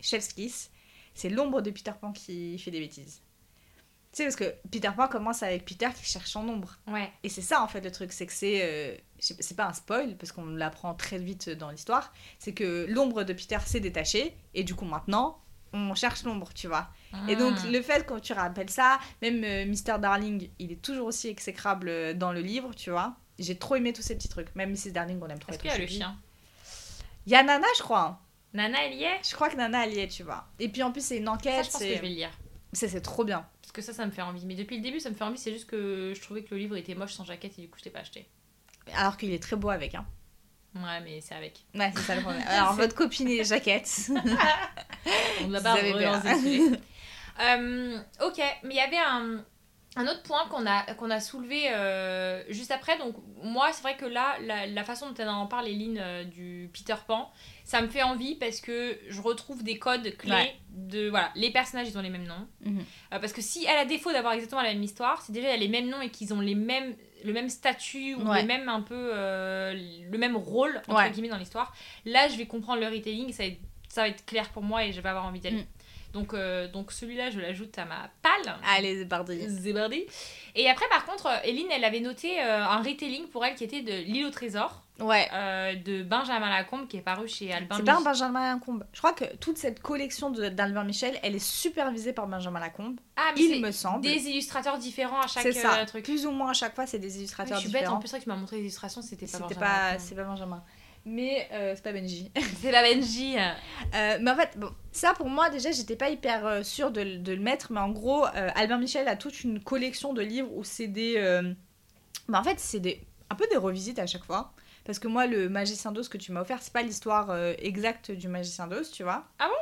S3: Chefskis, c'est l'ombre de Peter Pan qui fait des bêtises. Tu sais parce que Peter Pan commence avec Peter qui cherche son ombre.
S4: Ouais.
S3: Et c'est ça en fait le truc, c'est que c'est. euh, c'est pas un spoil parce qu'on l'apprend très vite dans l'histoire. C'est que l'ombre de Peter s'est détachée et du coup maintenant on cherche l'ombre, tu vois. Et donc
S4: Ah.
S3: le fait quand tu rappelles ça, même euh, Mr. Darling, il est toujours aussi exécrable euh, dans le livre, tu vois. J'ai trop aimé tous ces petits trucs. Même Mrs. Darling, on aime trop.
S4: Est-ce qu'il y a le chien?
S3: Il y a Nana, je crois. hein.
S4: Nana, elle y est?
S3: Je crois que Nana, elle y est, tu vois. Et puis en plus, c'est une
S4: Ça,
S3: enquête.
S4: je pense que
S3: c'est-
S4: je vais le lire.
S3: Ça, c'est trop bien.
S4: Parce que ça, ça me fait envie. Mais depuis le début, ça me fait envie. C'est juste que je trouvais que le livre était moche sans jaquette et du coup, je l'ai pas acheté.
S3: Alors qu'il est très beau avec. Hein.
S4: Ouais, mais c'est avec.
S3: Ouais, c'est ça le problème. Alors, votre copine et les jaquettes.
S4: On ne l'a
S3: Vous
S4: pas
S3: avez
S4: relancé
S3: bien.
S4: le sujet. Euh, ok, mais il y avait un, un autre point qu'on a, qu'on a soulevé euh, juste après. Donc, moi, c'est vrai que là, la, la façon dont elle en parle, les lignes euh, du Peter Pan, ça me fait envie parce que je retrouve des codes clés
S3: Ouais.
S4: de. Voilà, les personnages, ils ont les mêmes noms.
S3: Mhm.
S4: Euh, parce que si elle a défaut d'avoir exactement la même histoire, c'est déjà il y a les mêmes noms et qu'ils ont les mêmes, le même statut ou
S3: Ouais.
S4: les mêmes un peu euh, le même rôle entre
S3: Ouais.
S4: guillemets dans l'histoire. Là, je vais comprendre le retelling, ça va être, ça va être clair pour moi et je vais avoir envie d'y aller.
S3: Mm.
S4: Donc, euh, donc celui-là, je l'ajoute à ma palle.
S3: Allez, Bardi.
S4: Zébardi. Et après, par contre, Eline, elle avait noté euh, un retelling pour elle qui était de L'île au trésor
S3: Ouais.
S4: euh, de Benjamin Lacombe qui est paru chez Albin
S3: C'est pas un
S4: Michel.
S3: Benjamin Lacombe. Je crois que toute cette collection d'Albert Michel, elle est supervisée par Benjamin Lacombe.
S4: Ah, mais
S3: Il me semble.
S4: des illustrateurs différents à chaque
S3: ça.
S4: euh, truc.
S3: Plus ou moins à chaque fois, c'est des illustrateurs
S4: je suis bête, en
S3: différents.
S4: plus, vrai que tu m'as montré les illustrations, c'était pas Benjamin
S3: pas, c'est pas Benjamin. Mais euh, c'est pas Benji.
S4: C'est la Benji.
S3: Euh, mais en fait, bon, ça pour moi déjà, j'étais pas hyper euh, sûre de, le- de le mettre. Mais en gros, euh, Albert Michel a toute une collection de livres où c'est des. euh, bah, en fait, c'est des un peu des revisites à chaque fois. Parce que moi, le Magicien d'Oz que tu m'as offert, c'est pas l'histoire exacte du Magicien d'Oz, tu vois.
S4: Ah bon?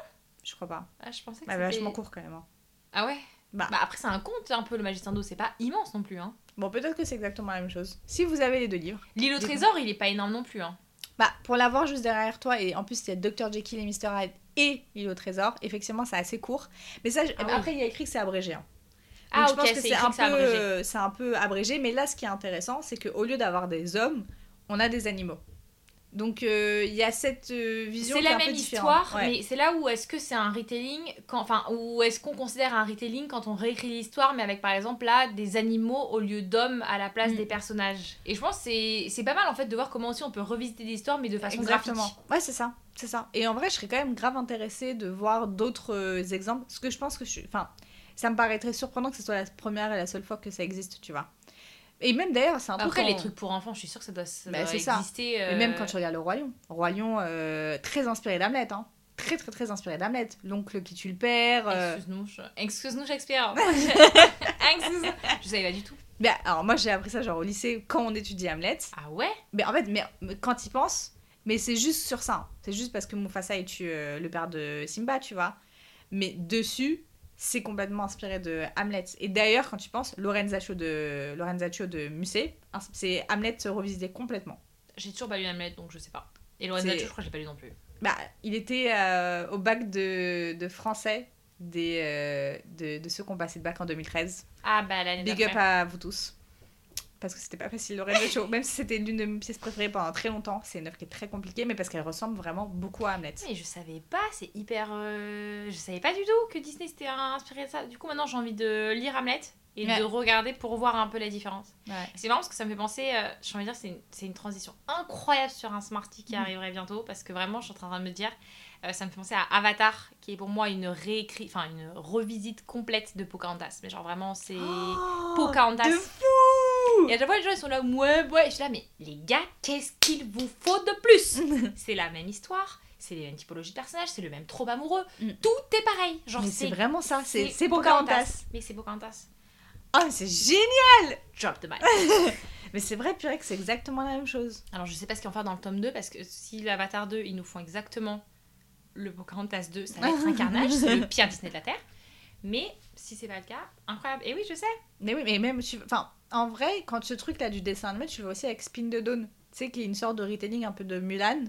S3: Je crois pas.
S4: Ah, je pensais que
S3: Bah,
S4: c'était...
S3: vachement court quand même. hein.
S4: Ah ouais?
S3: Bah.
S4: bah. après, c'est un conte un peu, le Magicien d'eau, c'est pas immense non plus. Hein.
S3: Bon, peut-être que c'est exactement la même chose. Si vous avez les deux livres.
S4: L'île au trésor, il est pas énorme non plus. Hein.
S3: Bah, pour l'avoir juste derrière toi, et en plus, il y a Dr. Jekyll et Mr. Hyde et l'île au trésor, effectivement, c'est assez court. Mais ça, je-
S4: Ah oui.
S3: après, il y a écrit que c'est abrégé. hein.
S4: Ah,
S3: Donc, je
S4: ok,
S3: pense que
S4: c'est
S3: un, peu, euh, c'est un peu abrégé. Mais là, ce qui est intéressant, c'est qu'au lieu d'avoir des hommes, on a des animaux. Donc, euh, il y a cette euh, vision
S4: C'est
S3: est
S4: la
S3: un
S4: même histoire,
S3: Ouais.
S4: mais c'est là où est-ce que c'est un retelling, quand, enfin, où est-ce qu'on considère un retelling quand on réécrit l'histoire, mais avec par exemple là des animaux au lieu d'hommes à la place
S3: Mm.
S4: des personnages. Et je pense que c'est c'est pas mal en fait de voir comment aussi on peut revisiter des histoires, mais de façon
S3: Exactement.
S4: graphique.
S3: Ouais, c'est ça. C'est ça. Et en vrai, je serais quand même grave intéressée de voir d'autres euh, exemples. Parce que je pense que je suis. Enfin, ça me paraîtrait surprenant que ce soit la première et la seule fois que ça existe, tu vois. Et même d'ailleurs, c'est un peu.
S4: Après,
S3: quand-
S4: les trucs pour enfants, je suis sûre que ça doit, ça
S3: Bah,
S4: doit
S3: ça.
S4: exister.
S3: Et
S4: euh,
S3: même quand tu regardes le Roi Lion. Roi Lion, euh, très inspiré d'Hamlet, hein. Très, très, très inspiré d'Hamlet. L'oncle qui tue le père. euh.
S4: Excuse-nous, je- excuse-nous Shakespeare. Excuse. Je savais pas du tout.
S3: Mais alors, moi, j'ai appris ça genre au lycée quand on étudie Hamlet.
S4: Ah ouais?
S3: Mais en fait, mais, quand il pense, mais c'est juste sur ça. hein. C'est juste parce que Mufasa il tue le père de Simba, tu vois. Mais dessus, c'est complètement inspiré de Hamlet. Et d'ailleurs, quand tu penses, Lorenzaccio de, Lorenzaccio de Musset, hein, c'est Hamlet revisité complètement.
S4: J'ai toujours pas lu Hamlet, donc je sais pas. Et Lorenzo,
S3: C'est-
S4: je crois que j'ai pas lu non plus.
S3: Bah, il était euh, au bac de, de français des, euh, de, de ceux qui ont passé le bac en 2013.
S4: Ah bah l'année
S3: Big up à vous tous. Parce que c'était pas facile, Lorenzaccio. Même si c'était l'une de mes pièces préférées pendant très longtemps, c'est une œuvre qui est très compliquée, mais parce qu'elle ressemble vraiment beaucoup à Hamlet.
S4: Mais je savais pas, c'est hyper. euh, Je savais pas du tout que Disney s'était inspiré de ça. Du coup, maintenant j'ai envie de lire Hamlet et
S3: Ouais.
S4: de regarder pour voir un peu la différence.
S3: Ouais.
S4: C'est marrant parce que ça me fait penser, euh, j'ai envie de dire, c'est une, transition incroyable sur un Smarty qui
S3: Mhm.
S4: arriverait bientôt parce que vraiment, je suis en train de me dire, euh, ça me fait penser à Avatar qui est pour moi une réécrit, enfin une revisite complète de Pocahontas. Mais genre vraiment, c'est Pocahontas.
S3: Oh, de fou
S4: Et à chaque fois, les gens ils sont là, ouais, ouais. Je suis là, mais les gars, qu'est-ce qu'il vous faut de plus C'est la même histoire, c'est les mêmes typologies de personnages, c'est le même trop amoureux.
S3: Mm.
S4: Tout est pareil. Genre,
S3: Mais c'est vraiment ça, c'est
S4: Pocahontas.
S3: Pocahontas.
S4: Mais c'est Pocahontas.
S3: Oh, mais c'est génial
S4: Drop the mic.
S3: Mais c'est vrai, purée, que c'est exactement la même chose.
S4: Alors, je sais pas ce qu'ils vont faire dans le tome 2 parce que si l'Avatar 2, ils nous font exactement le Pocahontas 2, ça va être un carnage, c'est le pire Disney de la Terre. Mais si c'est pas le cas, incroyable. Et oui, je sais.
S3: Mais oui, mais même, tu... enfin, en vrai, quand ce truc-là du dessin animé, tu le vois aussi avec Spin the Dawn. Tu sais, qui est une sorte de retelling un peu de Mulan.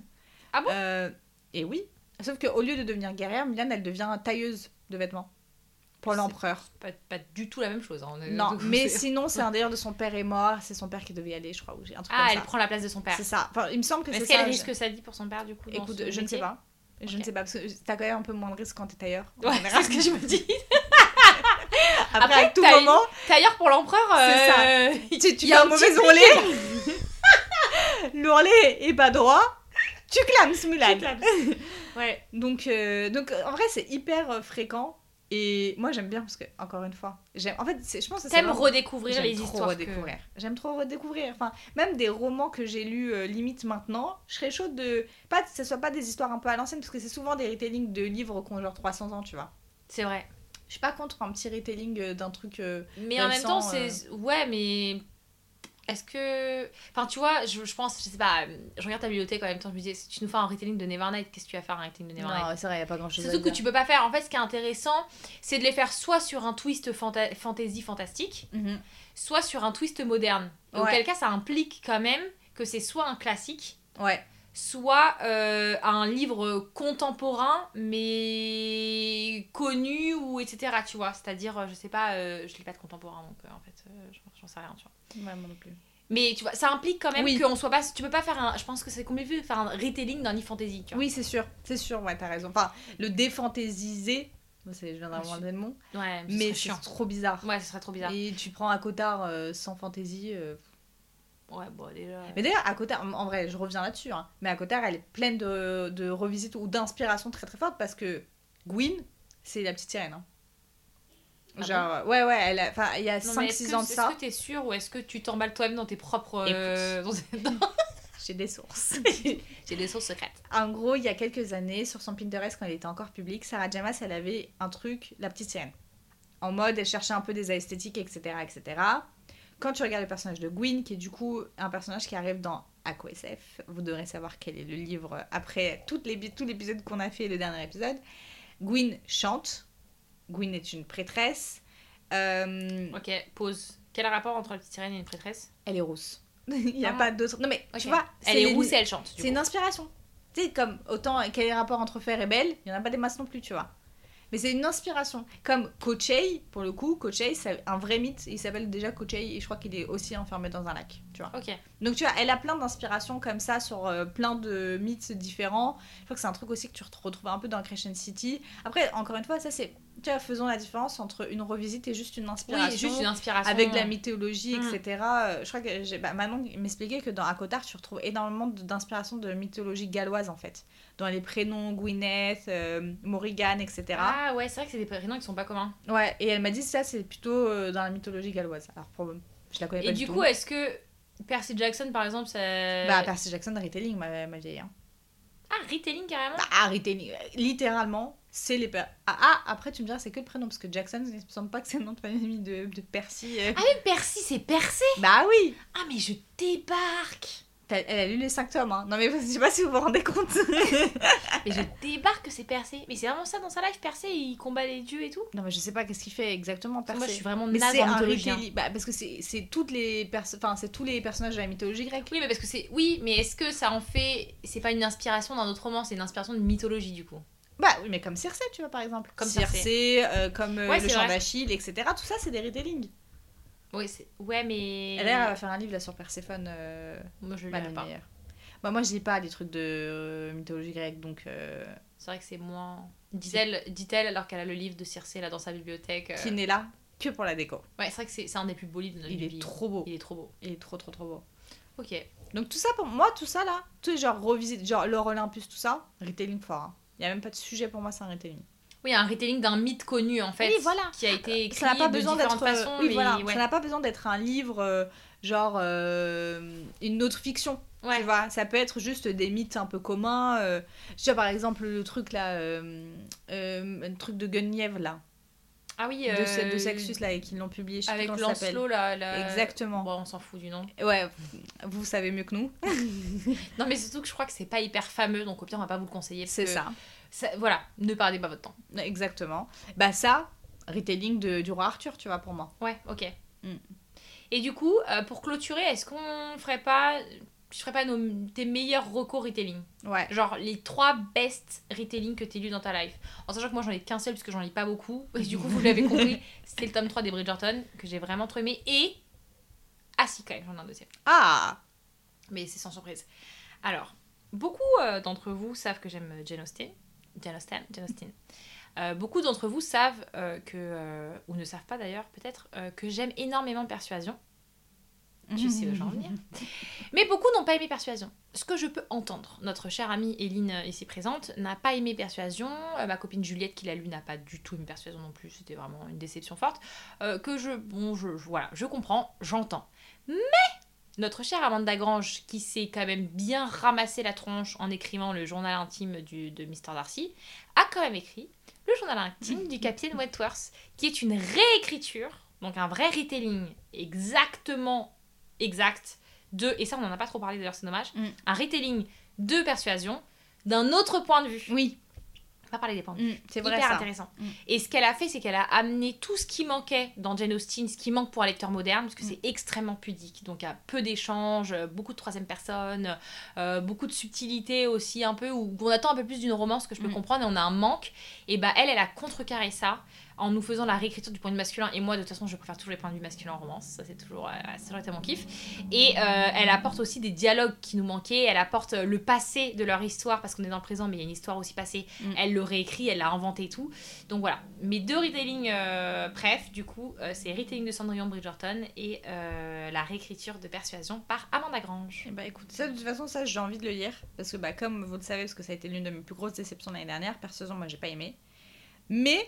S4: Ah bon?
S3: Euh, Et oui. Sauf qu'au lieu de devenir guerrière, Mulan, elle devient tailleuse de vêtements. Pour l'empereur.
S4: Pas, pas du tout la même chose. hein.
S3: Non, mais sinon, c'est un délire de son père est mort, c'est son père qui devait y aller, je crois, ou j'ai un truc
S4: Ah,
S3: comme
S4: elle
S3: ça.
S4: prend la place de son père.
S3: C'est ça. Enfin, il me semble que c'est
S4: Est-ce
S3: ça.
S4: qu'elle
S3: je-
S4: risque sa vie pour son père du coup
S3: Écoute, je ne sais pas. Je ne sais pas, parce que t'as quand même un peu moins de risque quand t'es tailleur.
S4: Ouais, c'est ce que je me dis.
S3: Après,
S4: Après,
S3: à tout moment,
S4: Tailleur pour l'empereur.
S3: C'est ça.
S4: euh,
S3: tu, tu
S4: il y a
S3: un mauvais ourlet. L'ourlet est pas droit. Tu clames, Mulan.
S4: Ouais.
S3: Donc, euh, donc, en vrai, c'est hyper euh, fréquent. Et moi, j'aime bien parce que, encore une fois, j'aime. En fait, je pense que c'est
S4: T'aimes
S3: vraiment-
S4: redécouvrir les histoires. que-.
S3: J'aime trop redécouvrir. Enfin, même des romans que j'ai lus euh, limite maintenant, je serais chaude de. Pas que ce soit pas des histoires un peu à l'ancienne, parce que c'est souvent des retellings de livres qui ont genre 300 ans, tu vois.
S4: C'est vrai.
S3: Je suis pas contre un petit retelling euh, d'un truc. euh,
S4: Mais en même temps, c'est. Ouais, mais. Est-ce que. Enfin, tu vois, je, je pense, je sais pas, euh, je regarde ta bibliothèque en même temps, je me disais, si tu nous fais un retelling de Nevernight, qu'est-ce que tu vas faire un retelling de Nevernight?
S3: Non, c'est vrai, y a pas grand chose
S4: Surtout que tu peux pas faire. En fait, ce qui est intéressant, c'est de les faire soit sur un twist fanta- fantasy fantastique,
S3: Mhm.
S4: soit sur un twist moderne.
S3: Ouais.
S4: Auquel cas, ça implique quand même que c'est soit un classique,
S3: Ouais.
S4: Soit euh, un livre contemporain mais connu ou etc tu vois c'est à dire je sais pas euh, je lis pas de contemporain donc euh, en fait euh, j'en- sais rien tu vois
S3: Ouais, moi non plus.
S4: mais tu vois ça implique quand même
S3: Oui.
S4: qu'on soit pas tu peux pas faire un je pense que c'est compliqué de faire un retelling d'un livre fantasy tu vois
S3: Oui, c'est sûr. C'est sûr, ouais, t'as raison. Enfin, le c'est- je viens d'inventer le mot,
S4: ouais
S3: mais c'est trop bizarre.
S4: ouais ce serait trop bizarre
S3: Et tu prends un cotard euh, sans fantaisie. Euh,
S4: ouais bon déjà
S3: Mais d'ailleurs, à côté, en vrai, je reviens là-dessus, hein, mais à côté, elle est pleine de, de revisites ou d'inspiration très très forte parce que Gwyn, c'est la petite sirène. hein.
S4: Ah
S3: Genre, ouais, ouais, elle a- il y a
S4: Non, mais est-ce
S3: 5-6
S4: que-
S3: ans de ça.
S4: Est-ce que t'es sûr ou est-ce que tu t'emballes toi-même dans tes propres. euh,
S3: J'ai des sources.
S4: J'ai des sources secrètes.
S3: en gros, il y a quelques années, sur son Pinterest, quand elle était encore publique, Sarah Jamas, elle avait un truc, la petite sirène. En mode, elle cherchait un peu des esthétiques, etc., etc. Quand tu regardes le personnage de Gwyn, qui est du coup un personnage qui arrive dans AquaSF, vous devrez savoir quel est le livre après toutes les, tout l'épisode qu'on a fait, le dernier épisode. Gwyn chante. Gwyn est une prêtresse. Euh,
S4: Ok, pause. Quel rapport entre la petite sirène et une prêtresse?
S3: Elle est rousse. Il n'y a
S4: Ah.
S3: pas d'autre. Non, mais
S4: Ok.
S3: tu vois,
S4: Elle
S3: c'est
S4: est rousse et elle chante.
S3: c'est une inspiration. Tu sais, comme autant quel est le rapport entre Fer et Belle, il n'y en a pas des masses non plus, tu vois. Mais c'est une inspiration. Comme Kochei, pour le coup, Kochei, c'est un vrai mythe. Il s'appelle déjà Kochei et je crois qu'il est aussi enfermé dans un lac, tu vois. Donc tu vois, elle a plein d'inspirations comme ça sur euh, plein de mythes différents. Je crois que c'est un truc aussi que tu retrouves un peu dans Crescent City. Après, encore une fois, ça c'est... Tu vois, faisons la différence entre une revisite et juste une inspiration.
S4: Oui, juste une inspiration.
S3: Avec de la mythologie,
S4: Mm.
S3: etc. Euh, Je crois que j'ai- bah, Manon m'expliquait que dans Akotar, tu retrouves énormément d'inspiration de mythologie galloise en fait. Dans les prénoms Gwyneth, euh, Morrigan, etc.
S4: Ah ouais, c'est vrai que c'est des prénoms qui sont pas communs.
S3: Ouais, et elle m'a dit ça, c'est plutôt euh, dans la mythologie galloise. Alors, pour... je la connais pas
S4: Et
S3: du,
S4: du
S3: tout.
S4: coup, est-ce que Percy Jackson, par exemple, ça.
S3: Bah, Percy Jackson, retelling, ma, ma vieille. Hein.
S4: Ah, retelling carrément?
S3: Bah, ah, retelling, euh, littéralement, c'est les. Ah, ah, après, tu me diras, c'est que le prénom, parce que Jackson, il me semble pas que c'est le nom de famille de, de Percy. euh.
S4: Ah, mais Percy, c'est Percé
S3: Bah oui
S4: Ah, mais je débarque
S3: Elle, a lu les 5 tomes, hein. Non mais je sais pas si vous vous rendez compte.
S4: Et je débarque, c'est Percé. Mais c'est vraiment ça dans sa life, Percé, il combat les dieux et tout.
S3: non mais je sais pas qu'est-ce qu'il fait exactement.
S4: Que Moi, je
S3: Percé.
S4: suis vraiment
S3: Mais
S4: naze
S3: c'est
S4: en
S3: un
S4: mythologie. hein.
S3: retelling- bah, parce que c'est toutes les enfin c'est tous les personnages de la mythologie grecque.
S4: Oui, mais parce que c'est. Oui, mais est-ce que ça en fait. C'est pas une inspiration d'un autre roman, c'est une inspiration de mythologie du coup?
S3: Bah oui, mais comme Circé, tu vois par exemple.
S4: Comme
S3: Circé, euh, comme euh,
S4: Ouais,
S3: le chant d'Achille, etc. Tout ça c'est des retellings.
S4: Oui, c'est. Ouais, mais.
S3: Elle va faire un livre là sur Perséphone. euh,
S4: Moi, je
S3: bah,
S4: pas.
S3: Bah, moi je lis pas les trucs de euh, mythologie grecque donc. euh,
S4: C'est vrai que c'est moins. Dit-elle, dit-elle alors qu'elle a le livre de Circé là dans sa bibliothèque. euh,
S3: Qui n'est là que pour la déco.
S4: Ouais, c'est vrai que c'est, c'est un des plus beaux livres de notre
S3: Il est
S4: vie.
S3: trop beau.
S4: Il est trop beau.
S3: Il est trop trop trop beau.
S4: Ok.
S3: Donc tout ça pour moi, tout ça là, tout est genre revisite, genre l'or Olympus, tout ça, retelling fort. hein. Il y a même pas de sujet pour moi, c'est un retelling.
S4: Oui, un retelling d'un mythe connu en fait.
S3: Oui, voilà.
S4: Qui a été écrit
S3: ça n'a pas
S4: de
S3: besoin
S4: différentes
S3: d'être
S4: façons.
S3: oui,
S4: mais
S3: voilà,
S4: ouais.
S3: ça n'a pas besoin d'être un livre euh, genre euh, une autre fiction.
S4: Ouais.
S3: Tu vois, ça peut être juste des mythes un peu communs. euh, tu vois, par exemple, le truc là, euh, euh, un truc de Guenièvre là,
S4: Ah oui,
S3: de,
S4: euh,
S3: de Sexus là, et qu'ils l'ont publié, je
S4: Avec. Lancelot là, là-
S3: Exactement.
S4: Bon, on s'en fout du nom.
S3: Ouais, vous savez mieux que nous.
S4: Non, mais surtout que je crois que c'est pas hyper fameux, donc au pire on va pas vous le conseiller.
S3: C'est
S4: que
S3: ça.
S4: Ça- Voilà, ne perdez pas votre temps.
S3: Exactement. Bah ça, retelling de, du roi Arthur, tu vois, pour moi.
S4: Ouais, ok.
S3: Mm.
S4: Et du coup, euh, pour clôturer, est-ce qu'on ferait pas, je ferais pas nos, tes meilleurs recours retelling?
S3: Ouais.
S4: Genre les trois best retelling que t'aies lu dans ta life. En sachant que moi j'en ai qu'un seul parce que j'en lis pas beaucoup. Et du coup, vous l'avez compris, c'était le tome 3 des Bridgerton que j'ai vraiment trop aimé. Et. Ah si, quand même, j'en ai un deuxième.
S3: Ah
S4: Mais c'est sans surprise. Alors, beaucoup euh, d'entre vous savent que j'aime Jane Austen. Jane Austen, Jane Austen. Euh, beaucoup d'entre vous savent euh, que, euh, ou ne savent pas d'ailleurs peut-être, que j'aime énormément Persuasion. Tu sais où j'en venir. Mais beaucoup n'ont pas aimé Persuasion. Ce que je peux entendre. Notre chère amie Eline, euh, ici présente, n'a pas aimé Persuasion. Ma copine Juliette, qui l'a lu, n'a pas du tout aimé Persuasion non plus. C'était vraiment une déception forte. Que je. Bon, je, je- voilà, je comprends, j'entends. Mais notre chère Amanda Grange, qui s'est quand même bien ramassé la tronche en écrivant le journal intime du, de Mr. Darcy, a quand même écrit le journal intime du capitaine Wentworth, qui est une réécriture, donc un vrai retelling exactement exact de, et ça on n'en a pas trop parlé d'ailleurs, c'est dommage,
S3: Mm.
S4: un retelling de persuasion d'un autre point de vue.
S3: Oui,
S4: pas parler des vue.
S3: Mm, c'est vrai
S4: Hyper
S3: ça.
S4: intéressant.
S3: Mm.
S4: Et ce qu'elle a fait, c'est qu'elle a amené tout ce qui manquait dans Jane Austen, ce qui manque pour un lecteur moderne, parce que
S3: Mm.
S4: c'est extrêmement pudique. Donc il y a peu d'échanges, euh, beaucoup de troisième personne, euh, beaucoup de subtilité aussi, un peu, où on attend un peu plus d'une romance que je peux comprendre, et on a un manque. Et bah elle, elle a contrecarré ça en nous faisant la réécriture du point de vue masculin. Et moi, de toute façon, je préfère toujours les points de vue masculins en romance. Ça, c'est toujours, euh, ça toujours été mon kiff. Et euh, elle apporte aussi des dialogues qui nous manquaient. Elle apporte euh, le passé de leur histoire, parce qu'on est dans le présent, mais il y a une histoire aussi passée.
S3: Mm.
S4: Elle le réécrit, elle l'a inventé et tout. Donc voilà. Mes deux retelling euh, bref, du coup, euh, c'est Retelling de Cendrillon Bridgerton et la réécriture de Persuasion par Amanda Grange.
S3: Eh bah écoute, ça de toute façon, ça j'ai envie de le lire. Parce que bah, comme vous le savez, parce que ça a été l'une de mes plus grosses déceptions l'année dernière, Persuasion, moi j'ai pas aimé. Mais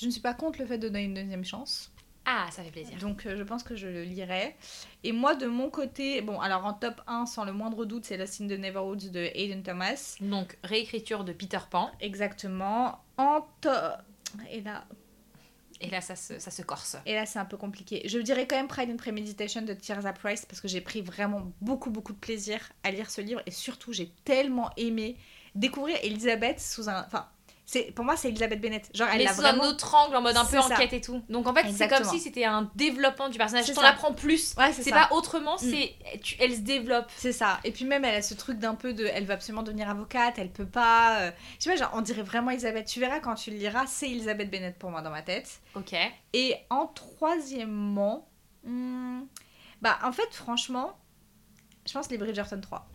S3: je ne suis pas contre le fait de donner une deuxième chance.
S4: Ah, ça fait plaisir.
S3: Donc euh, je pense que je le lirai. Et moi de mon côté, bon alors en top 1 sans le moindre doute, c'est Lost in the Neverwoods de Hayden Thomas.
S4: Donc, réécriture de Peter Pan.
S3: Exactement. En top... Et là,
S4: Et là, ça se, ça se corse.
S3: et là c'est un peu compliqué. Je dirais quand même Pride and Premeditation de Tirza Price parce que j'ai pris vraiment beaucoup beaucoup de plaisir à lire ce livre et surtout j'ai tellement aimé découvrir Elisabeth sous un... Enfin, c'est pour moi c'est Elisabeth Bennett. Genre elle
S4: mais
S3: a
S4: sous
S3: vraiment...
S4: un autre angle, en mode un peu
S3: C'est ça.
S4: enquête et tout. Donc en fait, c'est comme si c'était un développement du personnage.
S3: C'est
S4: T'en apprends plus.
S3: Ouais, c'est
S4: C'est pas autrement, c'est tu- elle se développe.
S3: C'est ça. Et puis même, elle a ce truc d'un peu de... Elle veut absolument devenir avocate, elle peut pas... euh, Je sais pas, genre, on dirait vraiment Elisabeth. Tu verras quand tu le liras, c'est Elisabeth Bennett pour moi dans ma tête.
S4: Ok.
S3: Et en troisièmement... hmm, Bah, en fait, franchement, je pense les Bridgerton 3.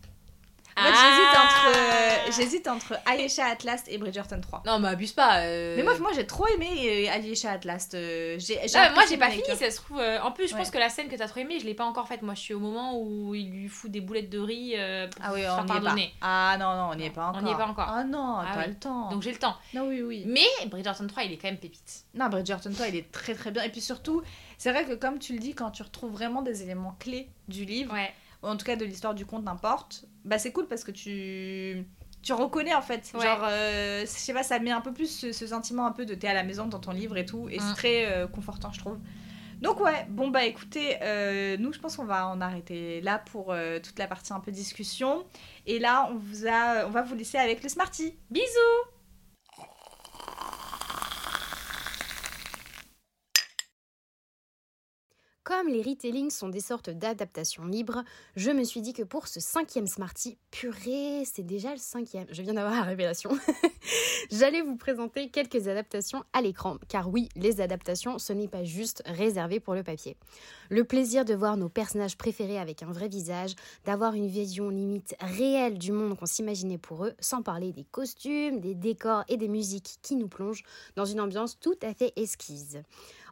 S3: En fait,
S4: Ah.
S3: j'hésite entre, euh, j'hésite entre Ayesha Atlas et Bridgerton 3.
S4: Non, mais abuse pas. euh.
S3: Mais moi, moi j'ai trop aimé euh, Ayesha Atlas. euh, j'ai,
S4: Ah, moi j'ai pas fini, ça se trouve. En plus, je pense que la scène que t'as trop aimée, je l'ai pas encore faite. Moi, je suis au moment où il lui fout des boulettes de riz euh, pour
S3: Ah oui, on est pas. Ah non, non, on n'y est pas
S4: on
S3: encore.
S4: n'y est pas encore.
S3: Ah non,
S4: Ah
S3: t'as
S4: oui.
S3: le temps.
S4: Donc j'ai le temps.
S3: Non, oui, oui.
S4: Mais Bridgerton 3, il est quand même pépite.
S3: Non, Bridgerton 3, il est très très bien. Et puis surtout, c'est vrai que comme tu le dis, quand tu retrouves vraiment des éléments clés du livre,
S4: Ouais.
S3: Ou en tout cas de l'histoire du conte, n'importe, bah c'est cool parce que tu tu reconnais en fait.
S4: Ouais.
S3: Genre, euh, je sais pas, ça met un peu plus ce, ce sentiment un peu de t'es à la maison dans ton livre et tout, et
S4: Mm.
S3: c'est très euh, confortant, je trouve. Donc ouais, bon bah écoutez, euh, nous je pense qu'on va en arrêter là pour toute la partie un peu discussion. Et là, on, vous a, on va vous laisser avec le Smarty. Bisous
S5: Comme les retellings sont des sortes d'adaptations libres, je me suis dit que pour ce cinquième Smarty, purée, c'est déjà le cinquième, je viens d'avoir la révélation, j'allais vous présenter quelques adaptations à l'écran, car oui, les adaptations, ce n'est pas juste réservé pour le papier. Le plaisir de voir nos personnages préférés avec un vrai visage, d'avoir une vision limite réelle du monde qu'on s'imaginait pour eux, sans parler des costumes, des décors et des musiques qui nous plongent dans une ambiance tout à fait esquisse.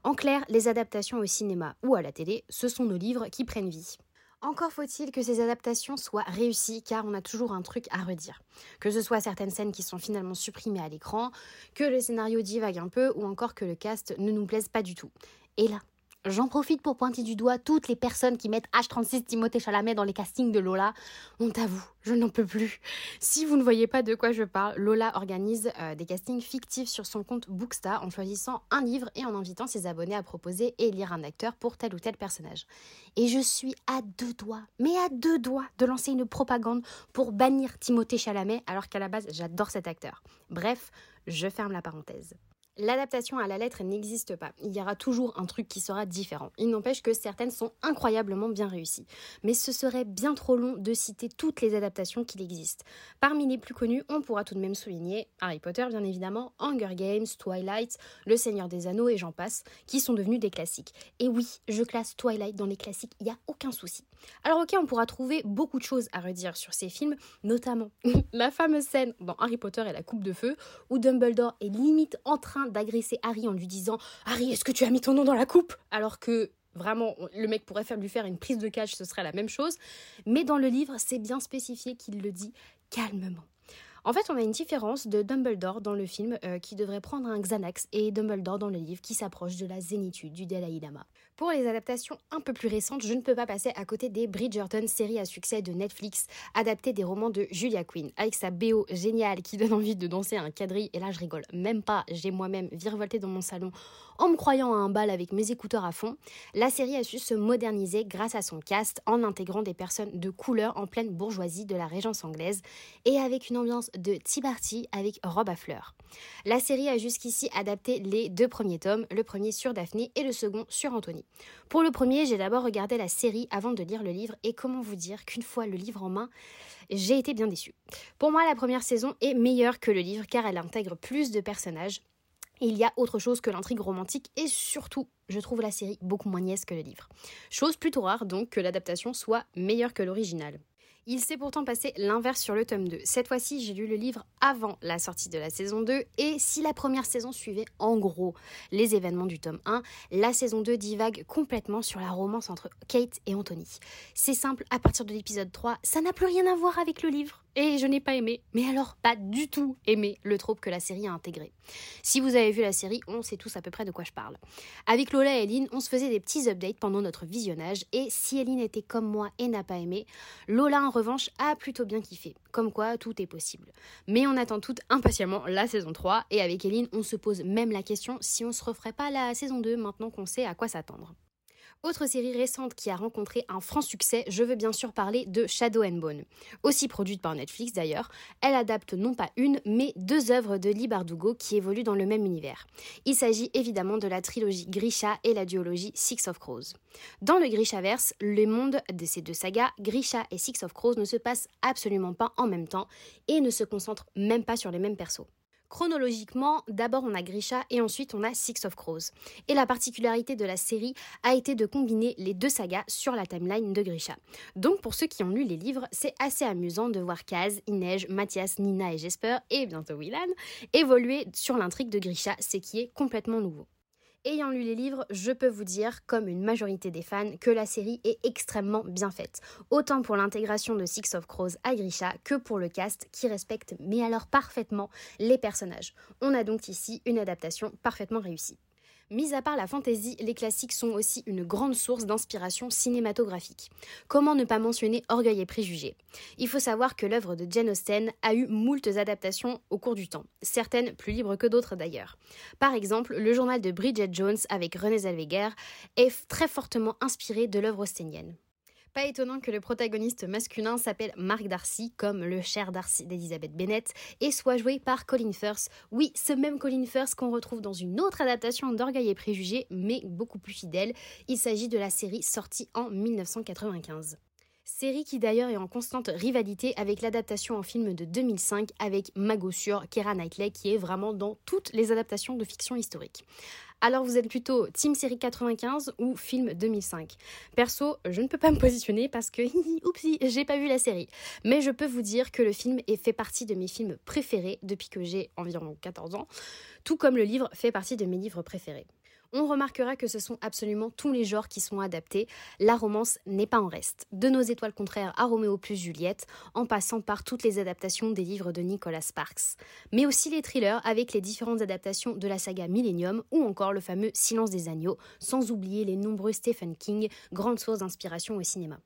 S5: En clair, les adaptations au cinéma ou à la télé, ce sont nos livres qui prennent vie. Encore faut-il que ces adaptations soient réussies car on a toujours un truc à redire. Que ce soit certaines scènes qui sont finalement supprimées à l'écran, que le scénario divague un peu ou encore que le cast ne nous plaise pas du tout. Et là, J'en profite pour pointer du doigt toutes les personnes qui mettent H36 Timothée Chalamet dans les castings de Lola. On t'avoue, je n'en peux plus. Si vous ne voyez pas de quoi je parle, Lola organise euh, des castings fictifs sur son compte Booksta en choisissant un livre et en invitant ses abonnés à proposer et lire un acteur pour tel ou tel personnage. Et je suis à deux doigts, mais à deux doigts de lancer une propagande pour bannir Timothée Chalamet alors qu'à la base j'adore cet acteur. Bref, je ferme la parenthèse. L'adaptation à la lettre n'existe pas. Il y aura toujours un truc qui sera différent. Il n'empêche que certaines sont incroyablement bien réussies. Mais ce serait bien trop long de citer toutes les adaptations qu'il existe. Parmi les plus connues, on pourra tout de même souligner Harry Potter, bien évidemment, Hunger Games, Twilight, Le Seigneur des Anneaux et j'en passe, qui sont devenus des classiques. Et oui, je classe Twilight dans les classiques, il n'y a aucun souci. Alors ok, on pourra trouver beaucoup de choses à redire sur ces films, notamment la fameuse scène dans Harry Potter et la Coupe de Feu, où Dumbledore est limite en train d'agresser Harry en lui disant Harry, est-ce que tu as mis ton nom dans la coupe? Alors que vraiment, le mec pourrait faire, lui faire une prise de catch, ce serait la même chose. Mais dans le livre, c'est bien spécifié qu'il le dit calmement. En fait, on a une différence de Dumbledore dans le film euh, qui devrait prendre un Xanax et Dumbledore dans le livre qui s'approche de la zénitude du Dalai Lama. Pour les adaptations un peu plus récentes, je ne peux pas passer à côté des Bridgerton, série à succès de Netflix, adaptée des romans de Julia Quinn, avec sa BO géniale qui donne envie de danser un quadrille. Et là, je rigole même pas, j'ai moi-même virevolté dans mon salon en me croyant à un bal avec mes écouteurs à fond. La série a su se moderniser grâce à son cast en intégrant des personnes de couleur en pleine bourgeoisie de la régence anglaise et avec une ambiance de Tea Party avec robe à fleurs. La série a jusqu'ici adapté les deux premiers tomes, le premier sur Daphné et le second sur Anthony. Pour le premier, j'ai d'abord regardé la série avant de lire le livre et comment vous dire qu'une fois le livre en main, j'ai été bien déçue. Pour moi, la première saison est meilleure que le livre car elle intègre plus de personnages. Il y a autre chose que l'intrigue romantique et surtout, je trouve la série beaucoup moins niaise que le livre. Chose plutôt rare donc que l'adaptation soit meilleure que l'original. Il s'est pourtant passé l'inverse sur le tome 2. Cette fois-ci, j'ai lu le livre avant la sortie de la saison 2 et si la première saison suivait en gros les événements du tome 1, la saison 2 divague complètement sur la romance entre Kate et Anthony. C'est simple, à partir de l'épisode 3, ça n'a plus rien à voir avec le livre. Et je n'ai pas aimé, mais alors pas du tout aimé le trope que la série a intégré. Si vous avez vu la série, on sait tous à peu près de quoi je parle. Avec Lola et Eline, on se faisait des petits updates pendant notre visionnage, et si Eline était comme moi et n'a pas aimé, Lola en revanche a plutôt bien kiffé. Comme quoi, tout est possible. Mais on attend toutes impatiemment la saison 3, et avec Eline, on se pose même la question si on se referait pas la saison 2 maintenant qu'on sait à quoi s'attendre. Autre série récente qui a rencontré un franc succès, je veux bien sûr parler de Shadow and Bone. Aussi produite par Netflix d'ailleurs, elle adapte non pas une, mais deux œuvres de Lee Bardugo qui évoluent dans le même univers. Il s'agit évidemment de la trilogie Grisha et la duologie Six of Crows. Dans le Grishaverse, le monde de ces deux sagas, Grisha et Six of Crows, ne se passent absolument pas en même temps et ne se concentrent même pas sur les mêmes persos. Chronologiquement, d'abord on a Grisha et ensuite on a Six of Crows. Et la particularité de la série a été de combiner les deux sagas sur la timeline de Grisha. Donc pour ceux qui ont lu les livres, c'est assez amusant de voir Kaz, Inej, Mathias, Nina et Jesper, et bientôt Willan, évoluer sur l'intrigue de Grisha, ce qui est complètement nouveau. Ayant lu les livres, je peux vous dire, comme une majorité des fans, que la série est extrêmement bien faite. Autant pour l'intégration de Six of Crows à Grisha que pour le cast qui respecte, mais alors parfaitement, les personnages. On a donc ici une adaptation parfaitement réussie. Mis à part la fantaisie, les classiques sont aussi une grande source d'inspiration cinématographique. Comment ne pas mentionner Orgueil et Préjugés? Il faut savoir que l'œuvre de Jane Austen a eu moultes adaptations au cours du temps, certaines plus libres que d'autres d'ailleurs. Par exemple, le journal de Bridget Jones avec René Zellweger est très fortement inspiré de l'œuvre austenienne. Pas étonnant que le protagoniste masculin s'appelle Mark Darcy, comme le cher Darcy d'Elizabeth Bennet, et soit joué par Colin Firth. Oui, ce même Colin Firth qu'on retrouve dans une autre adaptation d'Orgueil et Préjugés, mais beaucoup plus fidèle. Il s'agit de la série sortie en 1995. Série qui d'ailleurs est en constante rivalité avec l'adaptation en film de 2005 avec Mago sur Keira Knightley qui est vraiment dans toutes les adaptations de fiction historique. Alors vous êtes plutôt Team Série 95 ou film 2005 Perso, je ne peux pas me positionner parce que, oupsie, j'ai pas vu la série. Mais je peux vous dire que le film est fait partie de mes films préférés depuis que j'ai environ 14 ans, tout comme le livre fait partie de mes livres préférés on remarquera que ce sont absolument tous les genres qui sont adaptés. La romance n'est pas en reste. De nos étoiles contraires à Roméo plus Juliette, en passant par toutes les adaptations des livres de Nicolas Sparks. Mais aussi les thrillers avec les différentes adaptations de la saga Millennium ou encore le fameux Silence des agneaux, sans oublier les nombreux Stephen King, grande source d'inspiration au cinéma.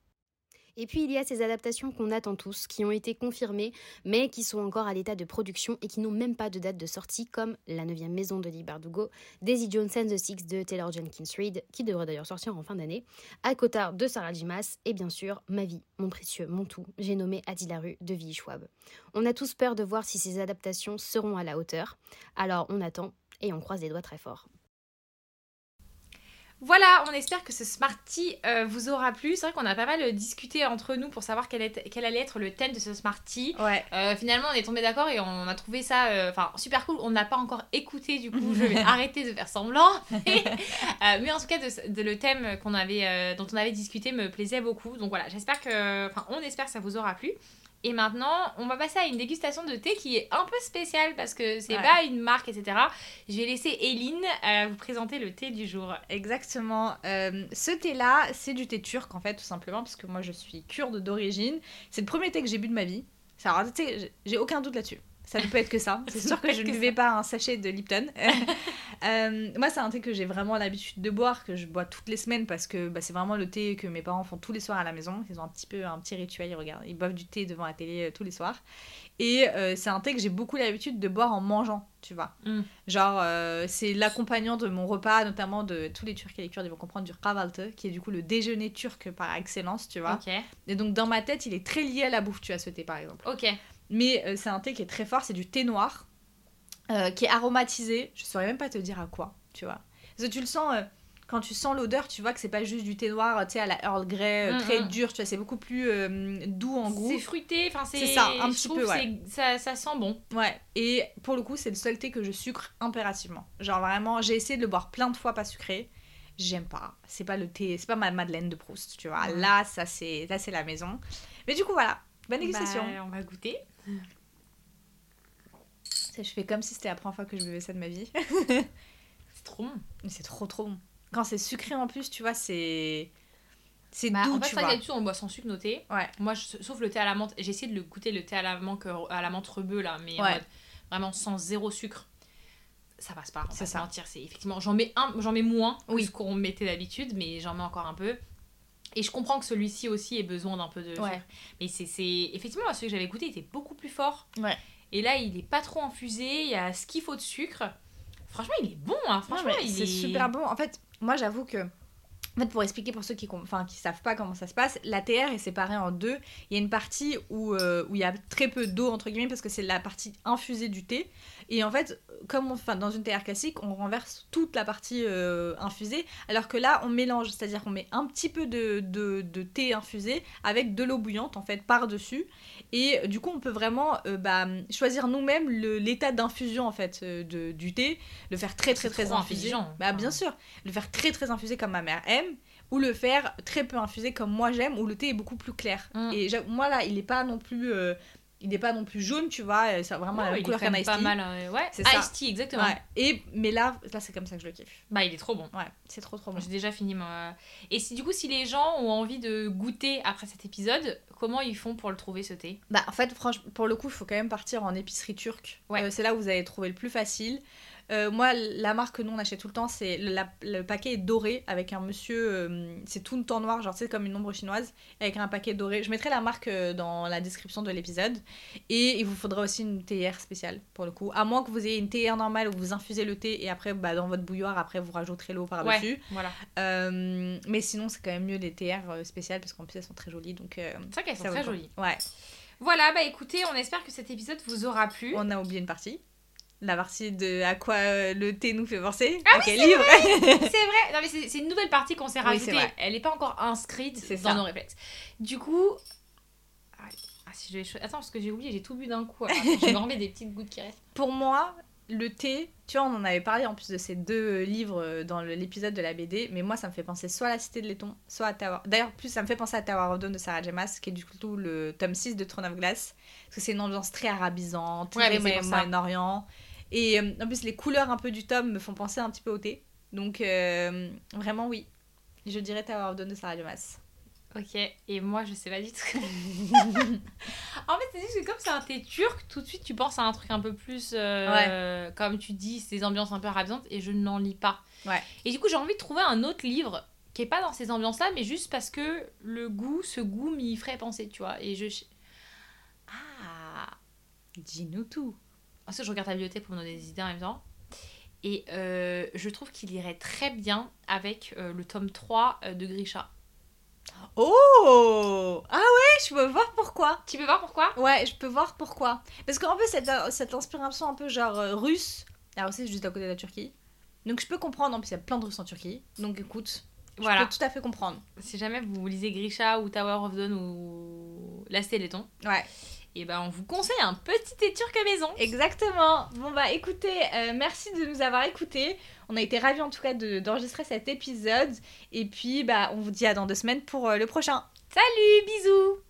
S5: Et puis il y a ces adaptations qu'on attend tous, qui ont été confirmées, mais qui sont encore à l'état de production et qui n'ont même pas de date de sortie, comme La 9 maison de Lee Bardugo, Daisy Jones and the Six de Taylor Jenkins Reid, qui devrait d'ailleurs sortir en fin d'année, Akota de Sarah Jimas, et bien sûr Ma vie, mon précieux, mon tout, j'ai nommé Adilaru de Vie Schwab. On a tous peur de voir si ces adaptations seront à la hauteur, alors on attend et on croise les doigts très fort.
S4: Voilà, on espère que ce Smarty euh, vous aura plu. C'est vrai qu'on a pas mal discuté entre nous pour savoir quel, quel allait être le thème de ce Smarty.
S3: Ouais.
S4: Euh, finalement, on est tombé d'accord et on a trouvé ça euh, enfin super cool. On n'a pas encore écouté, du coup, je vais arrêter de faire semblant. mais en tout cas, de, le thème qu'on avait, dont on avait discuté me plaisait beaucoup. Donc voilà, j'espère que, enfin, on espère que ça vous aura plu. Et maintenant, on va passer à une dégustation de thé qui est un peu spéciale parce que c'est pas une marque, etc. Je vais laisser Eline euh, vous présenter le thé du jour.
S3: Exactement. Euh, ce thé-là, c'est du thé turc en fait, tout simplement, parce que moi je suis kurde d'origine. C'est le premier thé que j'ai bu de ma vie. Ça, j'ai aucun doute là-dessus. Ça ne peut être que ça. C'est sûr que je ne buvais pas un sachet de Lipton. Euh, moi, c'est un thé que j'ai vraiment l'habitude de boire, que je bois toutes les semaines parce que bah, c'est vraiment le thé que mes parents font tous les soirs à la maison. Ils ont un petit peu un petit rituel, ils regardent, ils boivent du thé devant la télé euh, tous les soirs. Et euh, c'est un thé que j'ai beaucoup l'habitude de boire en mangeant, tu vois. Mm. Genre, c'est l'accompagnant de mon repas, notamment de tous les Turcs et les Kurdes, ils vont comprendre du kahvaltı, qui est du coup le déjeuner turc par excellence, tu vois. Et donc, dans ma tête, il est très lié à la bouffe, tu as ce thé par exemple.
S4: Ok.
S3: Mais c'est un thé qui est très fort, c'est du thé noir, euh, qui est aromatisé. Je saurais même pas te dire à quoi, tu vois. Parce que tu le sens, euh, quand tu sens l'odeur, tu vois que c'est pas juste du thé noir, tu sais, à la Earl Grey, mm, très mm. dur, tu vois, c'est beaucoup plus doux en goût.
S4: C'est fruité, enfin c'est...
S3: ça, un petit peu,
S4: Ça, ça, sent bon.
S3: Ouais, et pour le coup, c'est le seul thé que je sucre impérativement. Genre vraiment, j'ai essayé de le boire plein de fois pas sucré. J'aime pas. C'est pas le thé, c'est pas ma Madeleine de Proust, tu vois. Là, ça c'est, là c'est la maison. Mais du coup, voilà. Bonne dégustation.
S4: Bah, on va goûter.
S3: Je fais comme si c'était la première fois que je buvais ça de ma vie.
S4: c'est trop bon.
S3: C'est trop trop bon. Quand c'est sucré en plus, tu vois, c'est. C'est
S4: bah,
S3: doux,
S4: en fait,
S3: tu vois.
S4: d'habitude, on boit sans sucre noté.
S3: Ouais.
S4: Moi, sauf le thé à la menthe. J'ai essayé de le goûter, le thé à la menthe, à la menthe rebeu, là, mais vraiment sans zéro sucre. Ça passe pas, c'est ça. mentir. C'est effectivement, j'en mets un, j'en mets moins oui. que ce qu'on mettait d'habitude, mais j'en mets encore un peu. Et je comprends que celui-ci aussi ait besoin d'un peu de
S3: ouais.
S4: Mais c'est effectivement celui que j'avais goûté était beaucoup plus fort.
S3: Ouais.
S4: Et là, il est pas trop infusé, il y a ce qu'il faut de sucre. Franchement, il est bon, hein. Franchement, il
S3: c'est super bon. En fait, moi, j'avoue que en fait, pour expliquer pour ceux qui enfin qui savent pas comment ça se passe, la TR est séparée en deux. Il y a une partie où, euh, où il y a très peu d'eau entre guillemets parce que c'est la partie infusée du thé. Et en fait, comme enfin, dans une TR classique, on renverse toute la partie euh, infusée, alors que là, on mélange, c'est-à-dire qu'on met un petit peu de, de, de, thé infusé avec de l'eau bouillante en fait par dessus. Et du coup, on peut vraiment euh, bah, choisir nous-mêmes l'état d'infusion en fait de, du thé, le faire très très très, infusé. Bah bien sûr, le faire très très infusé comme ma mère aime ou le faire très peu infusé comme moi j'aime, où le thé est beaucoup plus clair. Mm. Et moi là, il n'est pas non plus. Euh, il n'est pas non plus jaune, tu vois, euh, c'est vraiment la même couleur qu'un
S4: pas mal, euh, ouais. C'est ça. tea, exactement.
S3: Et, mais là, là c'est comme ça que je le kiffe.
S4: Bah, il est trop bon.
S3: Ouais, c'est trop trop bon.
S4: J'ai déjà fini moi. Et si du coup, si les gens ont envie de goûter après cet épisode, comment ils font pour le trouver ce thé?
S3: Bah, en fait, franchement, pour le coup, il faut quand même partir en épicerie turque. Ouais. c'est là où vous allez trouver le plus facile. Euh, moi, la marque que nous on achète tout le temps, c'est le, le paquet est doré avec un monsieur. euh, c'est tout en noir, genre c'est comme une ombre chinoise, avec un paquet doré. Je mettrai la marque euh, dans la description de l'épisode. Et il vous faudra aussi une théière spéciale pour le coup. À moins que vous ayez une théière normale où vous infusez le thé et après bah, dans votre bouilloire, après vous rajouterez l'eau par-dessus.
S4: Voilà.
S3: Euh, mais sinon, c'est quand même mieux les théières spéciales parce qu'en plus elles sont très jolies. Donc,
S4: C'est vrai qu'elles sont très
S3: le
S4: jolies.
S3: Ouais.
S4: Voilà, bah écoutez, on espère que cet épisode vous aura plu.
S3: On a oublié une partie. La partie de à quoi euh, le thé nous fait penser.
S4: Ah
S3: à quel livre
S4: C'est vrai, non mais c'est une nouvelle partie qu'on s'est
S3: Oui,
S4: rajoutée. Elle n'est pas encore inscrite dans
S3: ça.
S4: nos réflexes. Du coup. Ah, ah, si je vais Attends, parce que j'ai oublié, j'ai tout bu d'un coup. Je me remettre des petites gouttes qui restent.
S3: Pour moi, le thé, tu vois, on en avait parlé en plus de ces deux livres euh, dans l'épisode de la BD, mais moi ça me fait penser soit à La Cité de Laiton, soit à Tower. D'ailleurs, plus ça me fait penser à Tower of Dawn de Sarah J. Maas, qui est du coup le tome 6 de Throne of Glace, parce que c'est une ambiance très arabisante,
S4: Ouais,
S3: très. Moyen-Orient. Et euh, en plus, les couleurs un peu du tome me font penser un petit peu au thé. Donc, euh, vraiment, oui. Je dirais Tower of Dawn de Sarah.
S4: Ok, et moi je sais pas du tout. en fait, c'est juste que comme c'est un thé turc, tout de suite tu penses à un truc un peu plus. euh, Comme tu dis, ces ambiances un peu arabisantes, et je n'en lis pas.
S3: Ouais.
S4: Et du coup, j'ai envie de trouver un autre livre qui est pas dans ces ambiances-là, mais juste parce que le goût, ce goût m'y ferait penser, tu vois. Et je. Ah
S3: Dis-nous tout.
S4: Ensuite, je regarde ta bibliothèque pour me donner des idées en même temps. Et euh, je trouve qu'il irait très bien avec euh, le tome 3 euh, de Grisha.
S3: Oh Ah ouais, je peux voir pourquoi.
S4: Tu peux voir pourquoi?
S3: Ouais, je peux voir pourquoi. Parce qu'en plus, cette, cette inspiration un peu genre euh, russe, alors aussi c'est juste à côté de la Turquie. Donc je peux comprendre, en plus il y a plein de Russes en Turquie. Donc écoute,
S4: Voilà.
S3: je peux tout à fait comprendre.
S4: Si jamais vous lisez Grisha ou Tower of Dawn ou La Cité Laiton,
S3: Ouais.
S4: Et ben on vous conseille un petit turc à maison.
S3: Exactement. Bon bah écoutez, euh, merci de nous avoir écoutés. On a été ravis en tout cas de- d'enregistrer cet épisode. Et puis bah on vous dit à dans deux semaines pour euh, le prochain.
S4: Salut, bisous